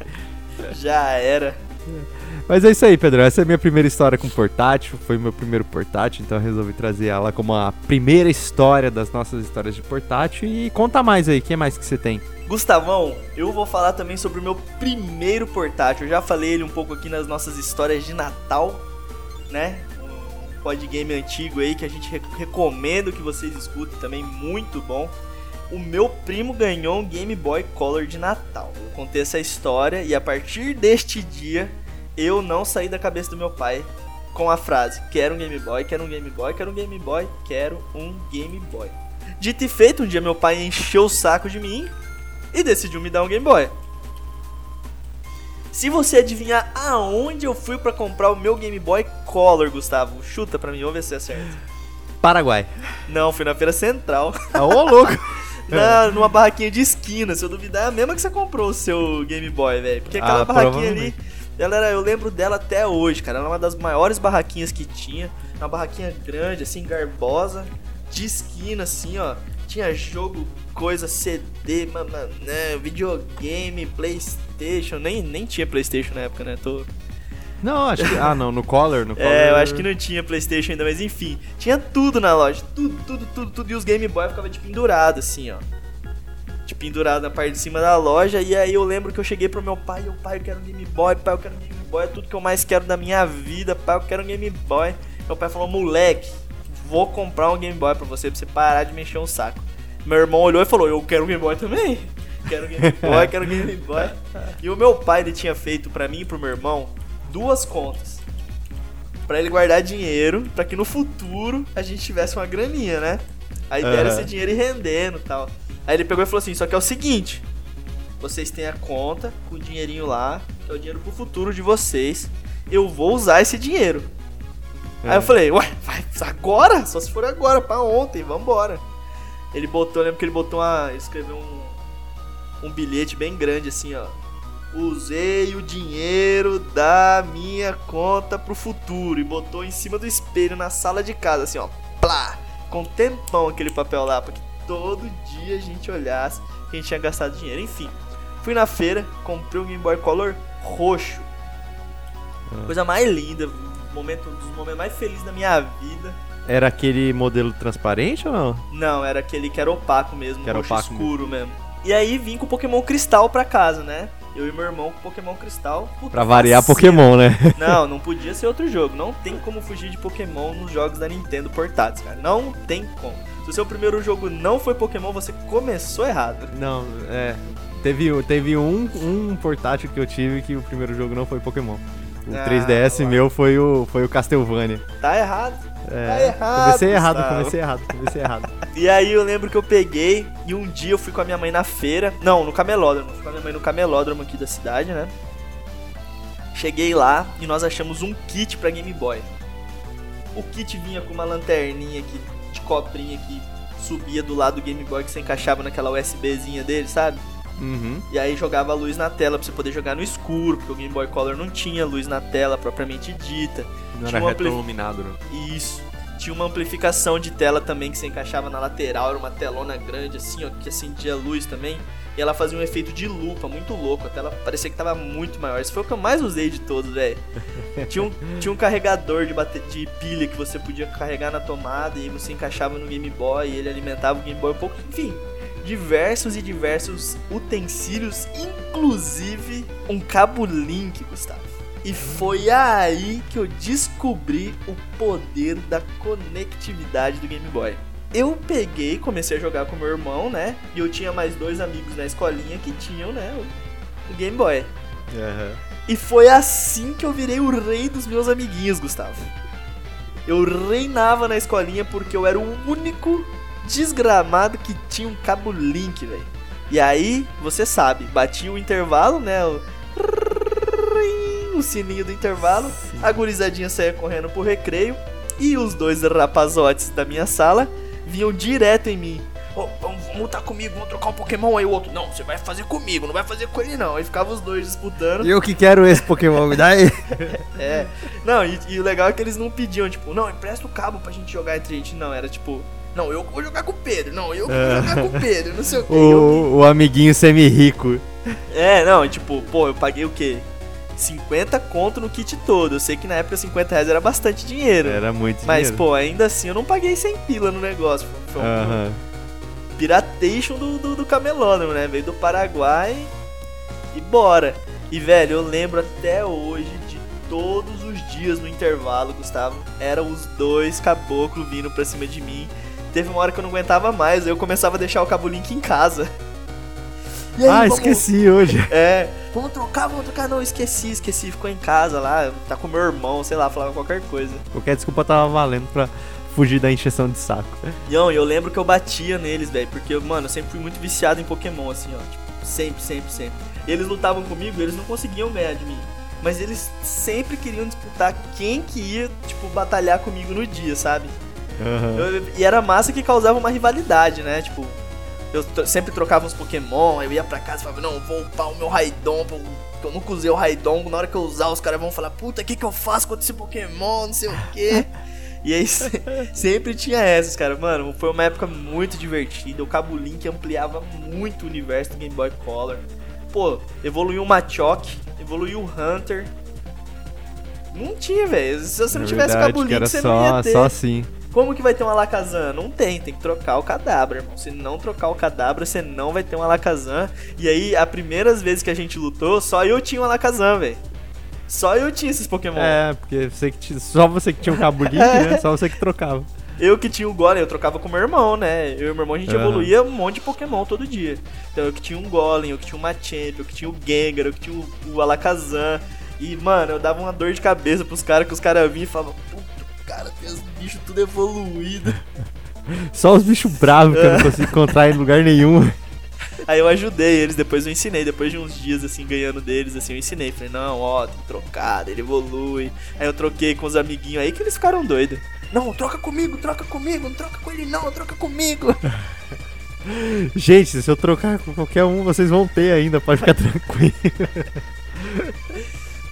<laughs> Já era. Mas é isso aí, Pedro. Essa é a minha primeira história com portátil. Foi meu primeiro portátil, então eu resolvi trazer ela como a primeira história das nossas histórias de portátil. E conta mais aí, o que mais que você tem? Gustavão, eu vou falar também sobre o meu primeiro portátil. Eu já falei ele um pouco aqui nas nossas histórias de Natal, né? pod game antigo aí que a gente re recomenda que vocês escutem também, muito bom. O meu primo ganhou um Game Boy Color de Natal. Eu contei essa história e a partir deste dia eu não saí da cabeça do meu pai com a frase: Quero um Game Boy, quero um Game Boy, quero um Game Boy, quero um Game Boy. Dito e feito, um dia meu pai encheu o saco de mim e decidiu me dar um Game Boy. Se você adivinhar aonde eu fui para comprar o meu Game Boy Color, Gustavo, chuta pra mim, vamos ver se é certo. Paraguai. Não, fui na Feira Central. Ah, Ô, louco! <laughs> na, numa barraquinha de esquina. Se eu duvidar, é a mesma que você comprou o seu Game Boy, velho. Porque aquela Ah, barraquinha ali, ela era, eu lembro dela até hoje, cara. Ela é uma das maiores barraquinhas que tinha. Uma barraquinha grande, assim, garbosa, de esquina, assim, ó. Tinha jogo, coisa, CD, mama, né, videogame, Playstation. Nem, nem tinha Playstation na época, né? Tô, Não, acho que. Ah, não, no Collar, no Collar. <laughs> é, eu acho que não tinha Playstation ainda, mas enfim. Tinha tudo na loja. Tudo, tudo, tudo, tudo. E os Game Boy ficavam de pendurado, assim, ó. De pendurado na parte de cima da loja. E aí eu lembro que eu cheguei pro meu pai. Eu, pai, eu quero um Game Boy. Pai, eu quero um Game Boy. É tudo que eu mais quero da minha vida. Pai, eu quero um Game Boy. Meu pai falou, moleque, vou comprar um Game Boy pra você, pra você parar de mexer um saco. Meu irmão olhou e falou, eu quero um Game Boy também. Quero um Game Boy, quero um Game Boy. <laughs> E o meu pai, ele tinha feito pra mim e pro meu irmão duas contas. Pra ele guardar dinheiro, pra que no futuro a gente tivesse uma graninha, né? A ideia era Aham. esse dinheiro ir rendendo e tal. Aí ele pegou e falou assim: só que é o seguinte: vocês têm a conta com o dinheirinho lá, que é o dinheiro pro futuro de vocês. Eu vou usar esse dinheiro. Aí eu falei, ué, vai agora? Só se for agora, pra ontem, vambora. Ele botou, eu lembro que ele botou uma. Ele escreveu um, um bilhete bem grande assim, ó. Usei o dinheiro da minha conta pro futuro. E botou em cima do espelho na sala de casa, assim, ó. Plá! Com tempão aquele papel lá, pra que todo dia a gente olhasse que a gente tinha gastado dinheiro. Enfim, fui na feira, comprei um Game Boy Color roxo. Coisa mais linda, momento, um dos momentos mais felizes da minha vida. Era aquele modelo transparente ou não? Não, era aquele que era opaco mesmo, Que era roxo opaco escuro mesmo. E aí vim com o Pokémon Cristal pra casa, né? Eu e meu irmão com Pokémon Cristal. Puta, Pra variar. Pokémon, né? <laughs> Não, não podia ser outro jogo. Não tem como fugir de Pokémon nos jogos da Nintendo portáteis, cara. Não tem como. Se o seu primeiro jogo não foi Pokémon, você começou errado. Não, é. Teve, teve um, um portátil que eu tive que o primeiro jogo não foi Pokémon. O Ah, 3DS lá. meu foi o, foi o Castlevania. Tá errado. Tá É, errado, comecei errado, Gustavo. comecei errado, comecei errado. <laughs> E aí eu lembro que eu peguei e um dia eu fui com a minha mãe na feira. Não, no camelódromo. Fui com a minha mãe no camelódromo aqui da cidade, né? Cheguei lá e nós achamos um kit pra Game Boy. O kit vinha com uma lanterninha aqui de cobrinha que subia do lado do Game Boy que você encaixava naquela USBzinha dele, sabe? Uhum. E aí jogava a luz na tela pra você poder jogar no escuro, porque o Game Boy Color não tinha luz na tela propriamente dita. Não Tinha era um ampli- retroiluminado, né? Isso. Tinha uma amplificação de tela também que você encaixava na lateral, era uma telona grande assim, ó, que acendia a luz também. E ela fazia um efeito de lupa, muito louco. A tela parecia que tava muito maior. Esse foi o que eu mais usei de todos, velho. <laughs> Tinha um, tinha um carregador de, bate- de pilha que você podia carregar na tomada e você encaixava no Game Boy e ele alimentava o Game Boy um pouco. Enfim, diversos e diversos utensílios, inclusive um cabo Link, Gustavo. E foi aí que eu descobri o poder da conectividade do Game Boy. Eu peguei, comecei a jogar com meu irmão, né? E eu tinha mais dois amigos na escolinha que tinham, né, o- Game Boy. Aham. E foi assim que eu virei o rei dos meus amiguinhos, Gustavo. Eu reinava na escolinha porque eu era o único desgramado que tinha um cabo link, velho. E aí, você sabe, batia o intervalo, né? O, o sininho do intervalo, a gurizadinha saía correndo pro recreio e os dois rapazotes da minha sala vinham direto em mim. Ô, vamos, vamos lutar comigo, vamos trocar um Pokémon aí, o outro. Não, você vai fazer comigo, não vai fazer com ele não. Aí ficavam os dois disputando. Eu que quero esse Pokémon, me dá aí. <laughs> É. Não, e, e o legal é que eles não pediam, tipo, não, empresta o cabo pra gente jogar entre a gente. Não, era tipo, não, eu vou jogar com o Pedro. Não, eu vou É. jogar com o Pedro, não sei o quê. <laughs> Eu- O, o amiguinho semi-rico. É, não, tipo, pô, eu paguei o quê? 50 conto no kit todo. Eu sei que na época 50 reais era bastante dinheiro. Era muito Mas, dinheiro. pô, ainda assim eu não paguei 100 pila no negócio. Foi um Aham. piratation do, do, do né? Veio do Paraguai e bora. E, velho, eu lembro até hoje de todos os dias no intervalo, Gustavo, eram os dois caboclos vindo pra cima de mim. Teve uma hora que eu não aguentava mais, eu começava a deixar o Cabo Link em casa. Aí, ah, vamos... esqueci hoje. <laughs> É, vamos trocar, vamos trocar. Não, esqueci, esqueci. Ficou em casa lá, tá com meu irmão, sei lá, falava qualquer coisa. Qualquer desculpa tava valendo pra fugir da encheção de saco. Não, eu lembro que eu batia neles, velho, porque, mano, eu sempre fui muito viciado em Pokémon, assim, ó. Tipo, sempre, sempre, sempre. Eles lutavam comigo, eles não conseguiam ganhar de mim. Mas eles sempre queriam disputar quem que ia, tipo, batalhar comigo no dia, sabe? Uhum. Eu, e era massa que causava uma rivalidade, né? Tipo, eu sempre trocava uns Pokémon, eu ia pra casa e falava, não, vou upar o meu Raidon, porque eu nunca usei o Raidon, na hora que eu usar os caras vão falar, puta, o que que eu faço com esse Pokémon, não sei o quê. E aí <laughs> sempre tinha essas, cara. Mano, foi uma época muito divertida. O Cabo Link ampliava muito o universo do Game Boy Color. Pô, evoluiu o Machoke, evoluiu o Hunter. Não tinha, velho. Se você não tivesse verdade, Cabo Link, você só, não ia ter. Só assim. Como que vai ter um Alakazam? Não tem, tem que trocar o Cadabra, irmão. Se não trocar o Cadabra, você não vai ter um Alakazam. E aí, as primeiras vezes que a gente lutou, só eu tinha um Alakazam, velho. Só eu tinha esses Pokémon. É, porque você que tinha, só você que tinha um Cabo Link, né? Só você que trocava. Eu que tinha o Golem, eu trocava com meu irmão, né? Eu e meu irmão a gente uhum. evoluía um monte de Pokémon todo dia. Então eu que tinha um Golem, eu que tinha um Machamp, eu que tinha o Gengar, eu que tinha o, o Alakazam. E, mano, eu dava uma dor de cabeça pros caras que os caras vinham e falavam, cara, tem os bichos tudo evoluído. <laughs> Só os bichos bravos que eu não consigo encontrar em lugar nenhum. <laughs> Aí eu ajudei eles, depois eu ensinei, depois de uns dias assim, ganhando deles, assim, eu ensinei. Falei, não, ó, tem que trocar, ele evolui. Aí eu troquei com os amiguinhos aí que eles ficaram doidos. Não, troca comigo, troca comigo, não troca com ele não, troca comigo. <laughs> Gente, se eu trocar com qualquer um, vocês vão ter ainda, pode ficar tranquilo.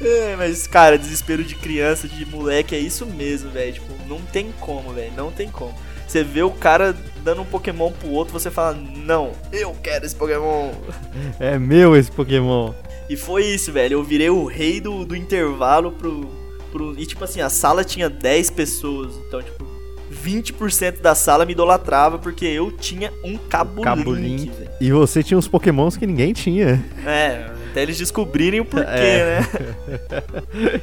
É, mas, cara, desespero de criança, de moleque, é isso mesmo, velho. Tipo, não tem como, velho. Não tem como. Você vê o cara dando um Pokémon pro outro, você fala, não, eu quero esse Pokémon. É meu esse Pokémon. E foi isso, velho. Eu virei o rei do, do intervalo pro, pro. E tipo assim, a sala tinha 10 pessoas. Então, tipo, 20% da sala me idolatrava porque eu tinha um Cabo, Cabo Link. Link. E você tinha uns Pokémons que ninguém tinha. É, até eles descobrirem o porquê, é. né?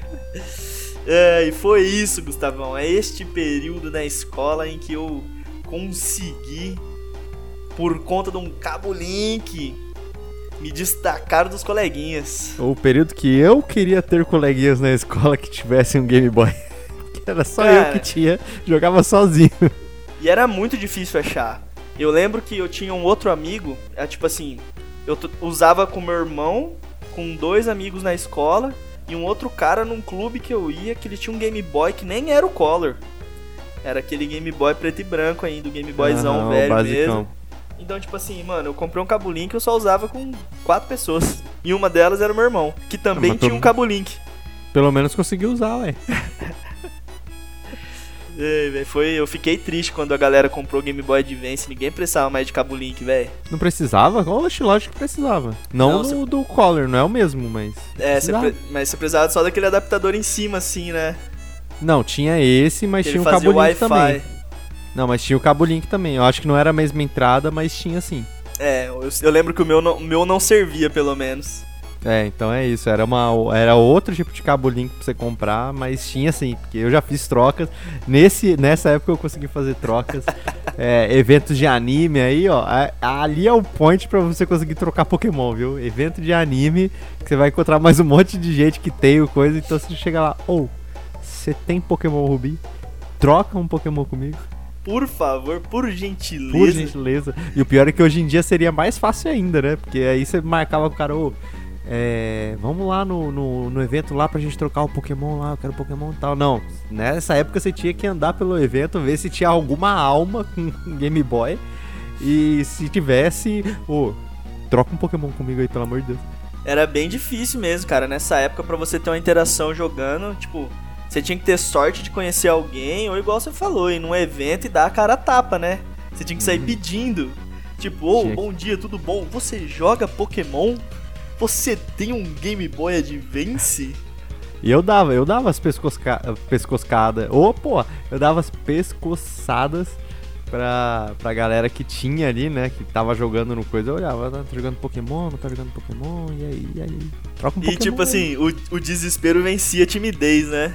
<laughs> é, e foi isso, Gustavão. É este período na escola em que eu consegui, por conta de um cabo link, me destacar dos coleguinhas. O período que eu queria ter coleguinhas na escola que tivessem um Game Boy. Era só Cara, eu que tinha, jogava sozinho. E era muito difícil achar. Eu lembro que eu tinha um outro amigo, é tipo assim, eu usava com meu irmão, com dois amigos na escola e um outro cara num clube que eu ia que ele tinha um Game Boy que nem era o Color. Era aquele Game Boy preto e branco ainda, o Game Boyzão uhum, velho mesmo. Então, tipo assim, mano, eu comprei um cabo link que eu só usava com quatro pessoas. E uma delas era o meu irmão, que também tinha um cabo link. Pelo menos conseguiu usar, ué. <laughs> Foi, eu fiquei triste quando a galera comprou Game Boy Advance, ninguém precisava mais de cabo link, velho. Não precisava? Oxe, lógico que precisava. Não, não do, você... do Color, não é o mesmo, mas. É, você pre... mas você precisava só daquele adaptador em cima, assim, né? Não, tinha esse, mas tinha o cabo link também. Não, mas tinha o cabo link também. Eu acho que não era a mesma entrada, mas tinha sim. É, eu, eu lembro que o meu, não, o meu não servia, pelo menos. É, então é isso. Era, uma, era outro tipo de cabo link pra você comprar, mas tinha assim, porque eu já fiz trocas. Nesse, nessa época eu consegui fazer trocas. <laughs> é, eventos de anime aí, ó. Ali é o point pra você conseguir trocar Pokémon, viu? Evento de anime, que você vai encontrar mais um monte de gente que tem o coisa. Então você chega lá, ou, oh, você tem Pokémon Ruby? Troca um Pokémon comigo. Por favor, por gentileza. Por gentileza. E o pior é que hoje em dia seria mais fácil ainda, né? Porque aí você marcava com o cara, ô. Oh, é, vamos lá no, no, no, evento lá pra gente trocar o Pokémon lá, eu quero Pokémon e tal. Não, nessa época você tinha que andar pelo evento, ver se tinha alguma alma com <laughs> Game Boy. E se tivesse, ô, troca um Pokémon comigo aí, pelo amor de Deus. Era bem difícil mesmo, cara. Nessa época, para você ter uma interação jogando, tipo, você tinha que ter sorte de conhecer alguém, ou igual você falou, ir num evento e dar a cara a tapa, né? Você tinha que sair uhum. pedindo. Tipo, ô, oh, bom dia, tudo bom? Você joga Pokémon? Você tem um Game Boy Advance? E eu dava, eu dava as pescosca pescoscadas. Ô, oh, pô, eu dava as pescoçadas pra, pra galera que tinha ali, né? Que tava jogando no coisa. Eu olhava, tá jogando Pokémon, não tá jogando Pokémon, e aí, e aí? Troca um Pokémon. E tipo assim, o, o desespero vencia a timidez, né?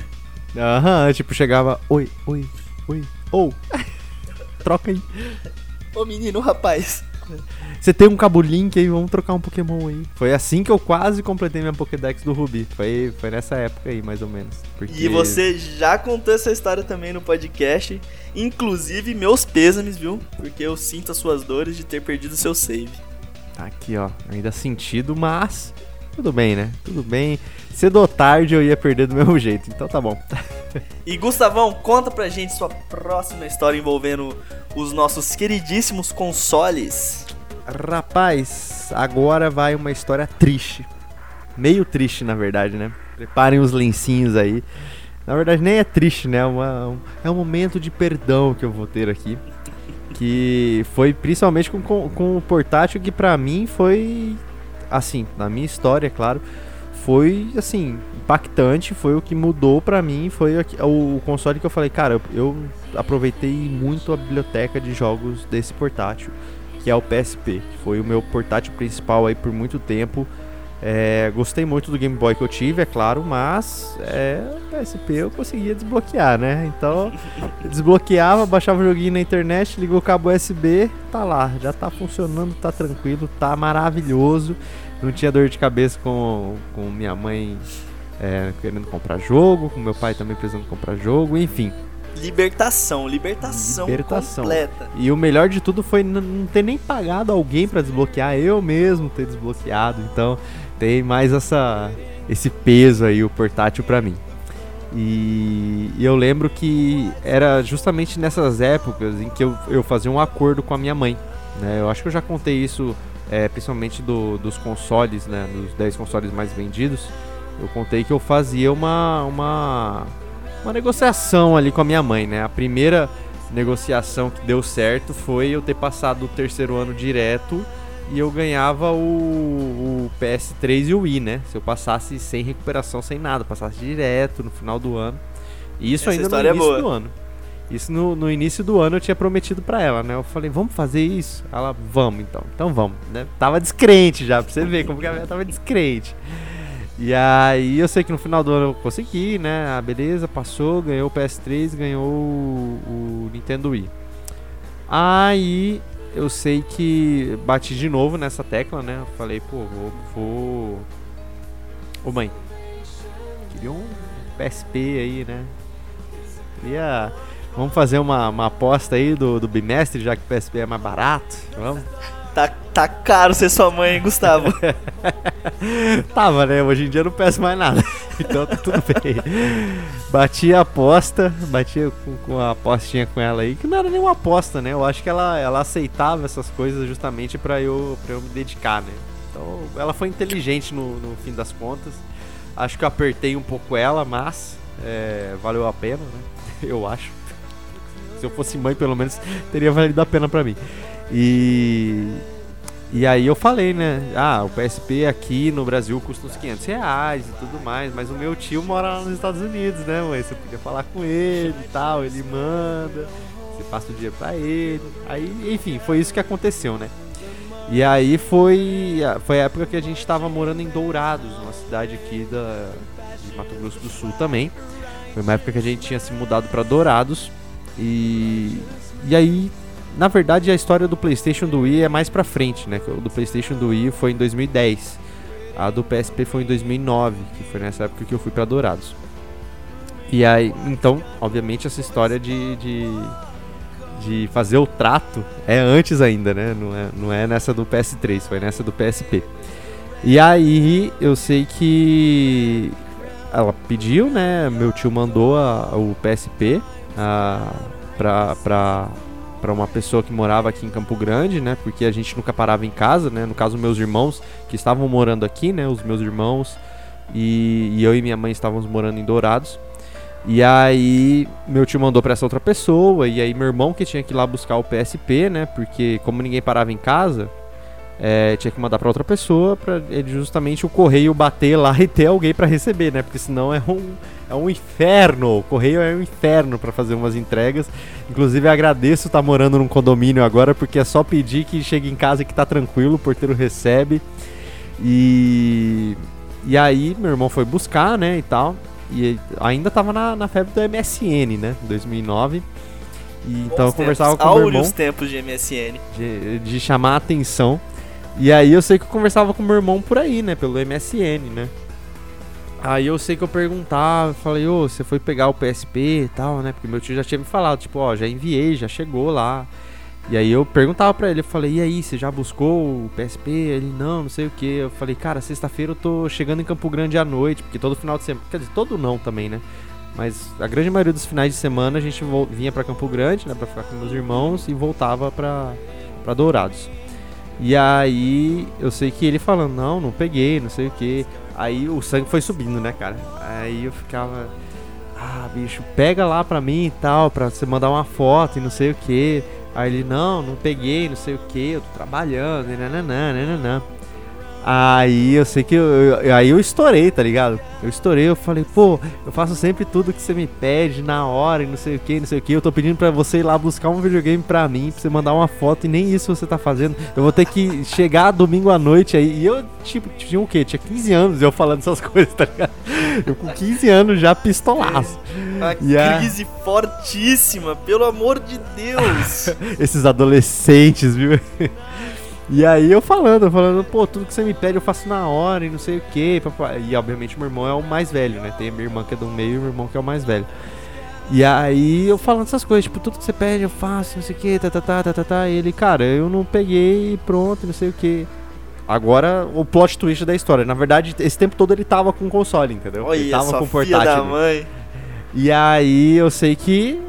Aham, tipo, chegava, oi, oi, oi, ou, oh. troca aí. Ô menino, rapaz. Você tem um cabo link aí, vamos trocar um Pokémon aí. Foi assim que eu quase completei minha Pokédex do Ruby. Foi, foi nessa época aí, mais ou menos. Porque... E você já contou essa história também no podcast. Inclusive, meus pêsames, viu? Porque eu sinto as suas dores de ter perdido seu save. Aqui, ó. Ainda sentido, mas. Tudo bem, né? Tudo bem. Cedo ou tarde eu ia perder do <laughs> mesmo jeito, então tá bom. <laughs> e Gustavão, conta pra gente sua próxima história envolvendo os nossos queridíssimos consoles. Rapaz, agora vai uma história triste. Meio triste, na verdade, né? Preparem os lencinhos aí. Na verdade, nem é triste, né? É é um momento de perdão que eu vou ter aqui. Que foi principalmente com, com, com o portátil que pra mim foi. Assim, na minha história, claro. Foi, assim, impactante. Foi o que mudou pra mim. Foi o, o console que eu falei, cara, eu, eu aproveitei muito a biblioteca de jogos desse portátil que é o PSP, que foi o meu portátil principal aí por muito tempo. É, gostei muito do Game Boy que eu tive, é claro, mas é, PSP eu conseguia desbloquear, né? Então, <laughs> desbloqueava, baixava o joguinho na internet, ligou o cabo USB, tá lá, já tá funcionando, tá tranquilo, tá maravilhoso. Não tinha dor de cabeça com, com minha mãe é, querendo comprar jogo, com meu pai também precisando comprar jogo, enfim. Libertação, libertação, libertação. completa. E o melhor de tudo foi não ter nem pagado alguém para desbloquear, eu mesmo ter desbloqueado. Então tem mais essa esse peso aí o portátil para mim. E, e, eu lembro que era justamente nessas épocas em que eu, eu fazia um acordo com a minha mãe. Né? Eu acho que eu já contei isso, é, principalmente do, dos consoles, né? dos 10 consoles mais vendidos. Eu contei que eu fazia uma, uma, uma negociação ali com a minha mãe, né? A primeira negociação que deu certo foi eu ter passado o terceiro ano direto e eu ganhava o, o, PS3 e o Wii, né? Se eu passasse sem recuperação, sem nada, passasse direto no final do ano. E isso Essa ainda no é início é do ano. Isso no, no, início do ano eu tinha prometido para ela, né? Eu falei, vamos fazer isso? Ela, vamos então. Então vamos, né? Tava descrente já, pra você ver como que ela tava descrente. E aí eu sei que no final do ano eu consegui, né? A beleza, passou, ganhou o PS3, ganhou o, o Nintendo Wii. Aí eu sei que bati de novo nessa tecla, né? falei, pô, vou. vou... Ô mãe, queria um PSP aí, né? Queria. Vamos fazer uma, uma aposta aí do, do bimestre, já que o PSP é mais barato. Vamos? Tá, tá caro ser sua mãe, hein, Gustavo? <laughs> Tava, né? Hoje em dia eu não peço mais nada. <laughs> Então tá tudo bem. Bati a aposta, bati com, com a apostinha com ela aí, que não era nenhuma aposta, né? Eu acho que ela, ela aceitava essas coisas justamente para eu, pra eu me dedicar, né? Então ela foi inteligente no, no fim das contas. Acho que eu apertei um pouco ela, mas é, valeu a pena, né? <laughs> Eu acho. Se eu fosse mãe, pelo menos, teria valido a pena para mim. E, e aí eu falei, né? Ah, o PSP aqui no Brasil custa uns 500 reais e tudo mais, mas o meu tio mora lá nos Estados Unidos, né, mãe? Você podia falar com ele e tal, ele manda, você passa o dia pra ele. Aí, enfim, foi isso que aconteceu, né? E aí foi, foi a época que a gente estava morando em Dourados, uma cidade aqui da, de Mato Grosso do Sul também. Foi uma época que a gente tinha se mudado para Dourados. E, e aí na verdade, a história do PlayStation do Wii é mais pra frente, né? O do PlayStation do Wii foi em 2010. A do PSP foi em 2009, que foi nessa época que eu fui para Dourados. E aí, então, obviamente, essa história de, de, de, fazer o trato é antes ainda, né? Não é, não é nessa do PS3, foi nessa do PSP. E aí, eu sei que ela pediu, né? Meu tio mandou a, o PSP a, pra, pra para uma pessoa que morava aqui em Campo Grande, né? Porque a gente nunca parava em casa, né? No caso, meus irmãos que estavam morando aqui, né? Os meus irmãos e, e eu e minha mãe estávamos morando em Dourados. E aí meu tio mandou para essa outra pessoa e aí meu irmão que tinha que ir lá buscar o PSP, né? Porque como ninguém parava em casa, é, tinha que mandar para outra pessoa para justamente o correio bater lá <laughs> e ter alguém para receber, né? Porque senão é um, é um inferno. O correio é um inferno para fazer umas entregas. Inclusive agradeço estar tá morando num condomínio agora porque é só pedir que chegue em casa e que tá tranquilo, o porteiro recebe. E e aí meu irmão foi buscar, né, e tal. E ainda tava na, na febre do MSN, né, 2009. E, então eu conversava com o meu irmão. tempos de MSN. De, de chamar a atenção. E aí eu sei que eu conversava com meu irmão por aí, né? Pelo MSN, né? Aí eu sei que eu perguntava, falei, ô, você foi pegar o PSP e tal, né? Porque meu tio já tinha me falado, tipo, ó, já enviei, já chegou lá. E aí eu perguntava pra ele, eu falei, e aí, você já buscou o PSP? Ele, não, não sei o que. Eu falei, cara, sexta-feira eu tô chegando em Campo Grande à noite, porque todo final de semana. Quer dizer, todo não também, né? Mas a grande maioria dos finais de semana a gente vinha para Campo Grande, né, pra ficar com meus irmãos e voltava pra, pra Dourados. E aí eu sei que ele falando, não, não peguei, não sei o que. Aí o sangue foi subindo, né, cara? Aí eu ficava, ah, bicho, pega lá pra mim e tal, pra você mandar uma foto e não sei o que. Aí ele, não, não peguei, não sei o que, eu tô trabalhando, e nananã, nananã. Aí eu sei que eu, eu, aí eu estourei, tá ligado? Eu estourei, eu falei, pô, eu faço sempre tudo que você me pede na hora e não sei o que, não sei o que. Eu tô pedindo pra você ir lá buscar um videogame pra mim, pra você mandar uma foto e nem isso você tá fazendo. Eu vou ter que chegar domingo à noite aí. E eu, tipo, tinha o quê? Tinha 15 anos eu falando essas <laughs> coisas, tá ligado? Eu com 15 anos já pistolaço. Uma crise fortíssima, pelo amor de Deus. <laughs> Esses adolescentes, viu? E aí eu falando, falando, pô, tudo que você me pede eu faço na hora e não sei o que. E obviamente meu irmão é o mais velho, né? Tem a minha irmã que é do meio e meu irmão que é o mais velho. E aí eu falando essas coisas, tipo, tudo que você pede eu faço, não sei o que, tá, tá, tá, tá, tá, tá. E ele, cara, eu não peguei pronto, não sei o que. Agora, o plot twist da história. Na verdade, esse tempo todo ele tava com o console, entendeu? Olha, ele tava com o portátil. Da mãe. E aí eu sei que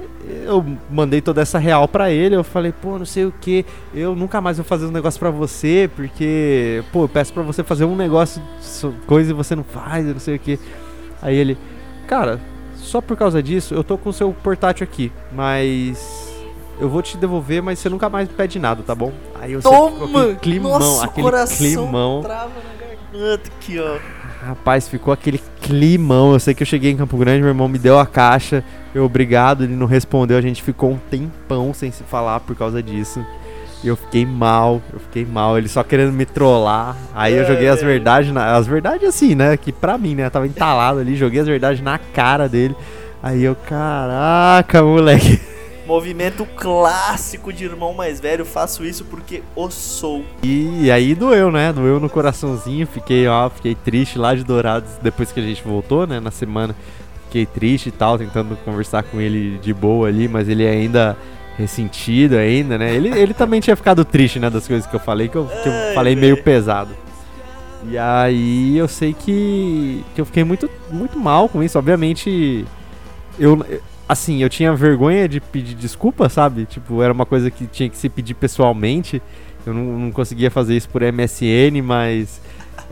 eu mandei toda essa real para ele. Eu falei, pô, não sei o que, eu nunca mais vou fazer um negócio para você, porque, pô, eu peço para você fazer um negócio, coisa e você não faz, não sei o que. Aí ele, cara, só por causa disso, eu tô com o seu portátil aqui, mas eu vou te devolver, mas você nunca mais pede nada, tá bom? Aí eu Toma! aquele climão, Nossa, aquele climão. Trava na garganta aqui, ó. Rapaz, ficou aquele climão. Eu sei que eu cheguei em Campo Grande, meu irmão me deu a caixa. Eu, obrigado, ele não respondeu. A gente ficou um tempão sem se falar por causa disso. E eu fiquei mal, eu fiquei mal. Ele só querendo me trollar. Aí eu joguei as é. verdades, na, as verdades assim, né? Que pra mim, né? Eu tava entalado ali, joguei as verdades na cara dele. Aí eu, caraca, moleque. <laughs> Movimento clássico de irmão mais velho, faço isso porque o sou. E, aí doeu, né? Doeu no coraçãozinho, fiquei, ó, fiquei triste lá de Dourados depois que a gente voltou, né? Na semana. Fiquei triste e tal, tentando conversar com ele de boa ali, mas ele ainda ressentido ainda, né? Ele, ele também tinha ficado triste, né, das coisas que eu falei, que eu, que eu falei meio pesado. E aí eu sei que, que eu fiquei muito, muito mal com isso. Obviamente, eu, assim, eu tinha vergonha de pedir desculpa, sabe? Tipo, era uma coisa que tinha que se pedir pessoalmente. Eu não, não conseguia fazer isso por MSN, mas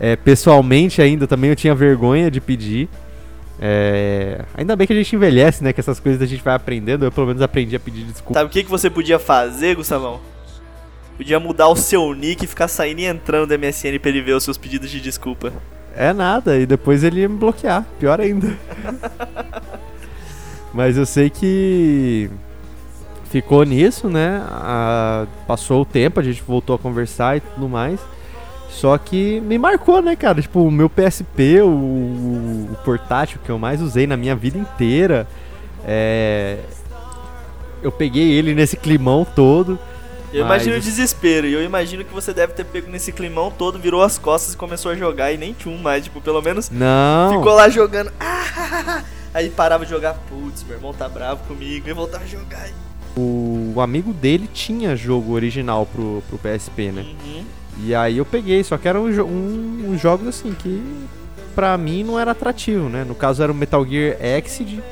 é, pessoalmente ainda também eu tinha vergonha de pedir. É, ainda bem que a gente envelhece, né? Que essas coisas a gente vai aprendendo. Eu pelo menos aprendi a pedir desculpa. Sabe o que, que você podia fazer, Gustavão? Podia mudar o seu nick e ficar saindo e entrando do MSN pra ele ver os seus pedidos de desculpa. É nada, e depois ele ia me bloquear. Pior ainda. <laughs> Mas eu sei que ficou nisso, né? A, passou o tempo, a gente voltou a conversar e tudo mais. Só que me marcou, né, cara? Tipo, o meu PSP, o, o portátil que eu mais usei na minha vida inteira. É... Eu peguei ele nesse climão todo. Eu mas... imagino o desespero, e eu imagino que você deve ter pego nesse climão todo, virou as costas e começou a jogar e nem tinha um mais, tipo, pelo menos Não. ficou lá jogando. Ah, <laughs> Aí parava de jogar, putz, meu irmão tá bravo comigo, e voltava a jogar. O, amigo dele tinha jogo original pro, pro PSP, né? Uhum. E aí eu peguei, só que eram um, um, um jogos assim que pra mim não era atrativo, né? No caso era o Metal Gear Exit,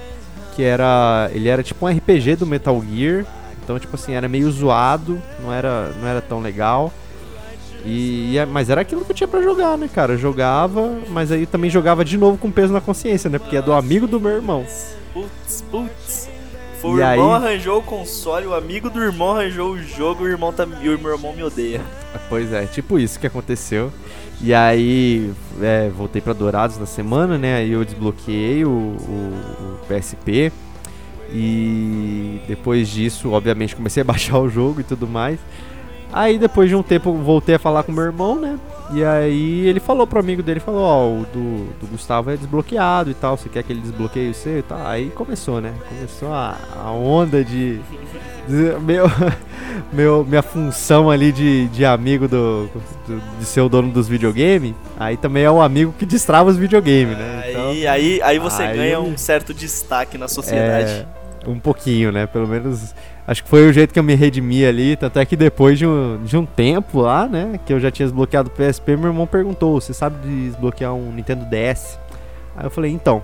que era. Ele era tipo um RPG do Metal Gear. Então, tipo assim, era meio zoado, não era, não era tão legal. E, é, mas era aquilo que eu tinha para jogar, né, cara? Eu jogava, mas aí também jogava de novo com peso na consciência, né? Porque é do amigo do meu irmão. Putz, putz. Foi o E irmão aí? arranjou o console, o amigo do irmão arranjou o jogo, o irmão tá, e o meu irmão me odeia. <laughs> Pois é, tipo isso que aconteceu. E aí, é, voltei pra Dourados na semana, né? Aí eu desbloqueei o, o- o PSP. E depois disso, obviamente, comecei a <laughs> baixar o jogo e tudo mais. Aí depois de um tempo voltei a falar com meu irmão, né? E aí ele falou pro amigo dele, falou, ó, o do, do Gustavo é desbloqueado e tal, você quer que ele desbloqueie o seu e tal? Aí começou, né? Começou a, a onda de, de- meu, <laughs> meu, minha função ali de, de amigo do, do- de ser o dono dos videogames, aí também é o amigo que destrava os videogames, né? Então, aí, aí, aí você aí- ganha um certo destaque na sociedade. é, um pouquinho, né? Pelo menos acho que foi o jeito que eu me redimi ali. Tanto é que depois de um, de um tempo lá, né? Que eu já tinha desbloqueado o PSP, meu irmão perguntou: Você sabe desbloquear um Nintendo DS? Aí eu falei: Então,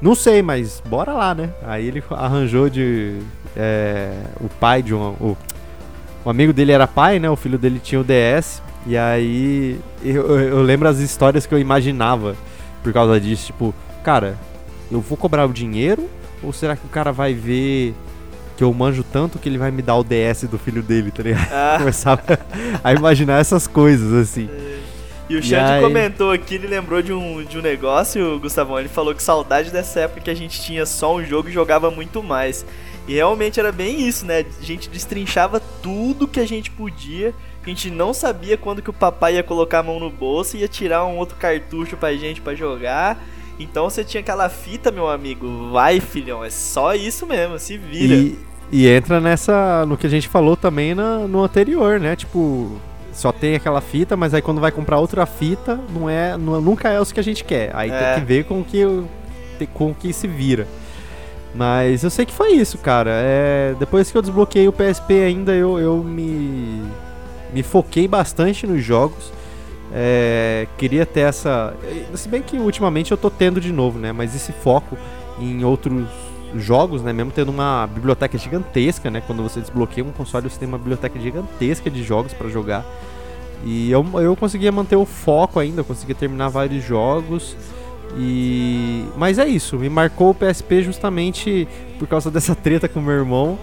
não sei, mas bora lá, né? Aí ele arranjou de. é, o pai de um. O, o amigo dele era pai, né? O filho dele tinha o DS. E aí eu- eu lembro as histórias que eu imaginava por causa disso. Tipo, cara, eu vou cobrar o dinheiro? Ou será que o cara vai ver que eu manjo tanto que ele vai me dar o DS do filho dele, tá ligado? Ah, <laughs> Começava a imaginar essas coisas, assim. e o Xande aí? comentou aqui, ele lembrou de um, de um negócio, Gustavão. Ele falou que saudade dessa época que a gente tinha só um jogo e jogava muito mais. E realmente era bem isso, né? A gente destrinchava tudo que a gente podia. A gente não sabia quando que o papai ia colocar a mão no bolso e ia tirar um outro cartucho pra gente pra jogar. Então você tinha aquela fita, meu amigo. Vai, filhão, é só isso mesmo, se vira. E, e entra nessa. no que a gente falou também na- no anterior, né? Tipo, só tem aquela fita, mas aí quando vai comprar outra fita, não é, nu- nunca é os que a gente quer. Aí É. tem que ver com o que, com que se vira. Mas eu sei que foi isso, cara. É, depois que eu desbloqueei o PSP ainda, eu, eu me, me foquei bastante nos jogos. É, queria ter essa. Se bem que ultimamente eu tô tendo de novo, né? Mas esse foco em outros jogos, né? Mesmo tendo uma biblioteca gigantesca, né? Quando você desbloqueia um console, você tem uma biblioteca gigantesca de jogos pra jogar. E eu, eu conseguia manter o foco ainda, eu conseguia terminar vários jogos. E mas é isso, me marcou o PSP justamente por causa <laughs> dessa treta com meu irmão.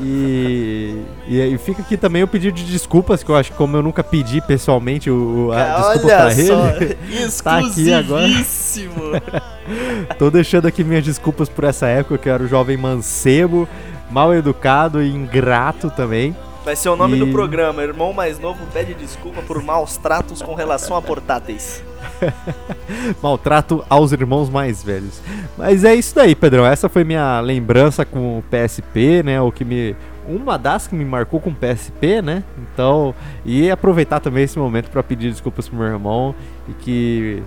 E, e, aí fica aqui também o pedido de desculpas, que eu acho que como eu nunca pedi pessoalmente o, a Cara, desculpa olha pra só, ele, <laughs> <laughs> Tá aqui agora. <laughs> tô deixando aqui minhas desculpas por essa época, que eu era o jovem mancebo, mal educado e ingrato também. Vai ser o nome E- do programa. Irmão mais novo pede desculpa por maus tratos com relação a portáteis. <laughs> Maltrato aos irmãos mais velhos. Mas é isso daí, Pedrão. Essa foi minha lembrança com o PSP, né? O que me. Uma das que me marcou com o PSP, né? Então. E aproveitar também esse momento pra pedir desculpas pro meu irmão. E que.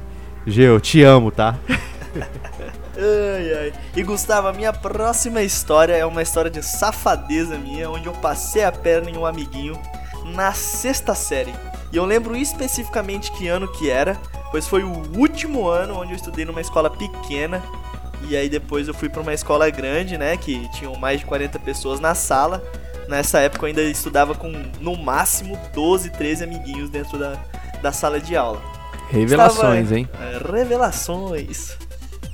Gê, eu te amo, tá? <laughs> Ai, ai. E Gustavo, a minha próxima história é uma história de safadeza minha, onde eu passei a perna em um amiguinho na sexta série. E eu lembro especificamente que ano que era, pois foi o último ano onde eu estudei numa escola pequena. E aí depois eu fui pra uma escola grande, né, que tinham mais de 40 pessoas na sala. Nessa época eu ainda estudava com no máximo 12, 13 amiguinhos dentro da, da sala de aula. Revelações, Estava- hein? É, revelações.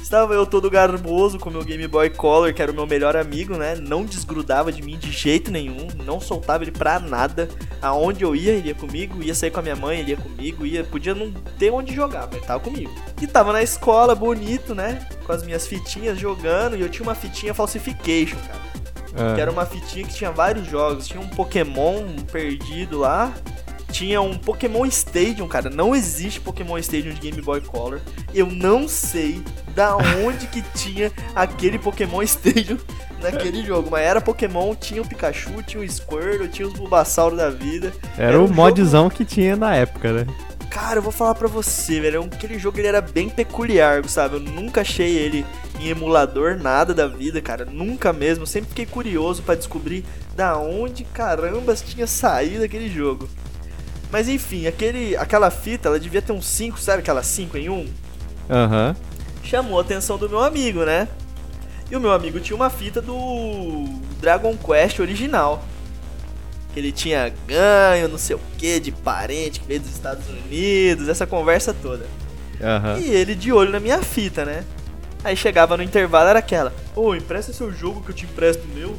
Estava eu todo garboso com meu Game Boy Color, que era o meu melhor amigo, né? Não desgrudava de mim de jeito nenhum, não soltava ele pra nada. Aonde eu ia, ele ia comigo, ia sair com a minha mãe, ele ia comigo, ia, podia não ter onde jogar, mas tava comigo. E tava na escola, bonito, né? Com as minhas fitinhas jogando, e eu tinha uma fitinha Falsification, cara. Ah, Que era uma fitinha que tinha vários jogos. Tinha um Pokémon perdido lá. Tinha um Pokémon Stadium, cara. Não existe Pokémon Stadium de Game Boy Color. Eu não sei da onde que tinha aquele Pokémon Stadium <laughs> naquele jogo. Mas era Pokémon, tinha o Pikachu, tinha o Squirtle, tinha os Bulbasauro da vida. Era era o um modzão que tinha na época, né? Cara, eu vou falar pra você, velho. Aquele jogo ele era bem peculiar, sabe? Eu nunca achei ele em emulador, nada da vida, cara. Nunca mesmo. Sempre fiquei curioso pra descobrir da onde carambas tinha saído aquele jogo. Mas enfim, aquele, aquela fita, ela devia ter uns 5, sabe aquela 5 em 1? Um? Aham. Chamou a atenção do meu amigo, né? E o meu amigo tinha uma fita do Dragon Quest original. Que ele tinha ganho, não sei o que, de parente que veio dos Estados Unidos, essa conversa toda. Aham. E ele de olho na minha fita, né? Aí chegava no intervalo, era aquela: Ô, empresta seu jogo que eu te empresto o meu.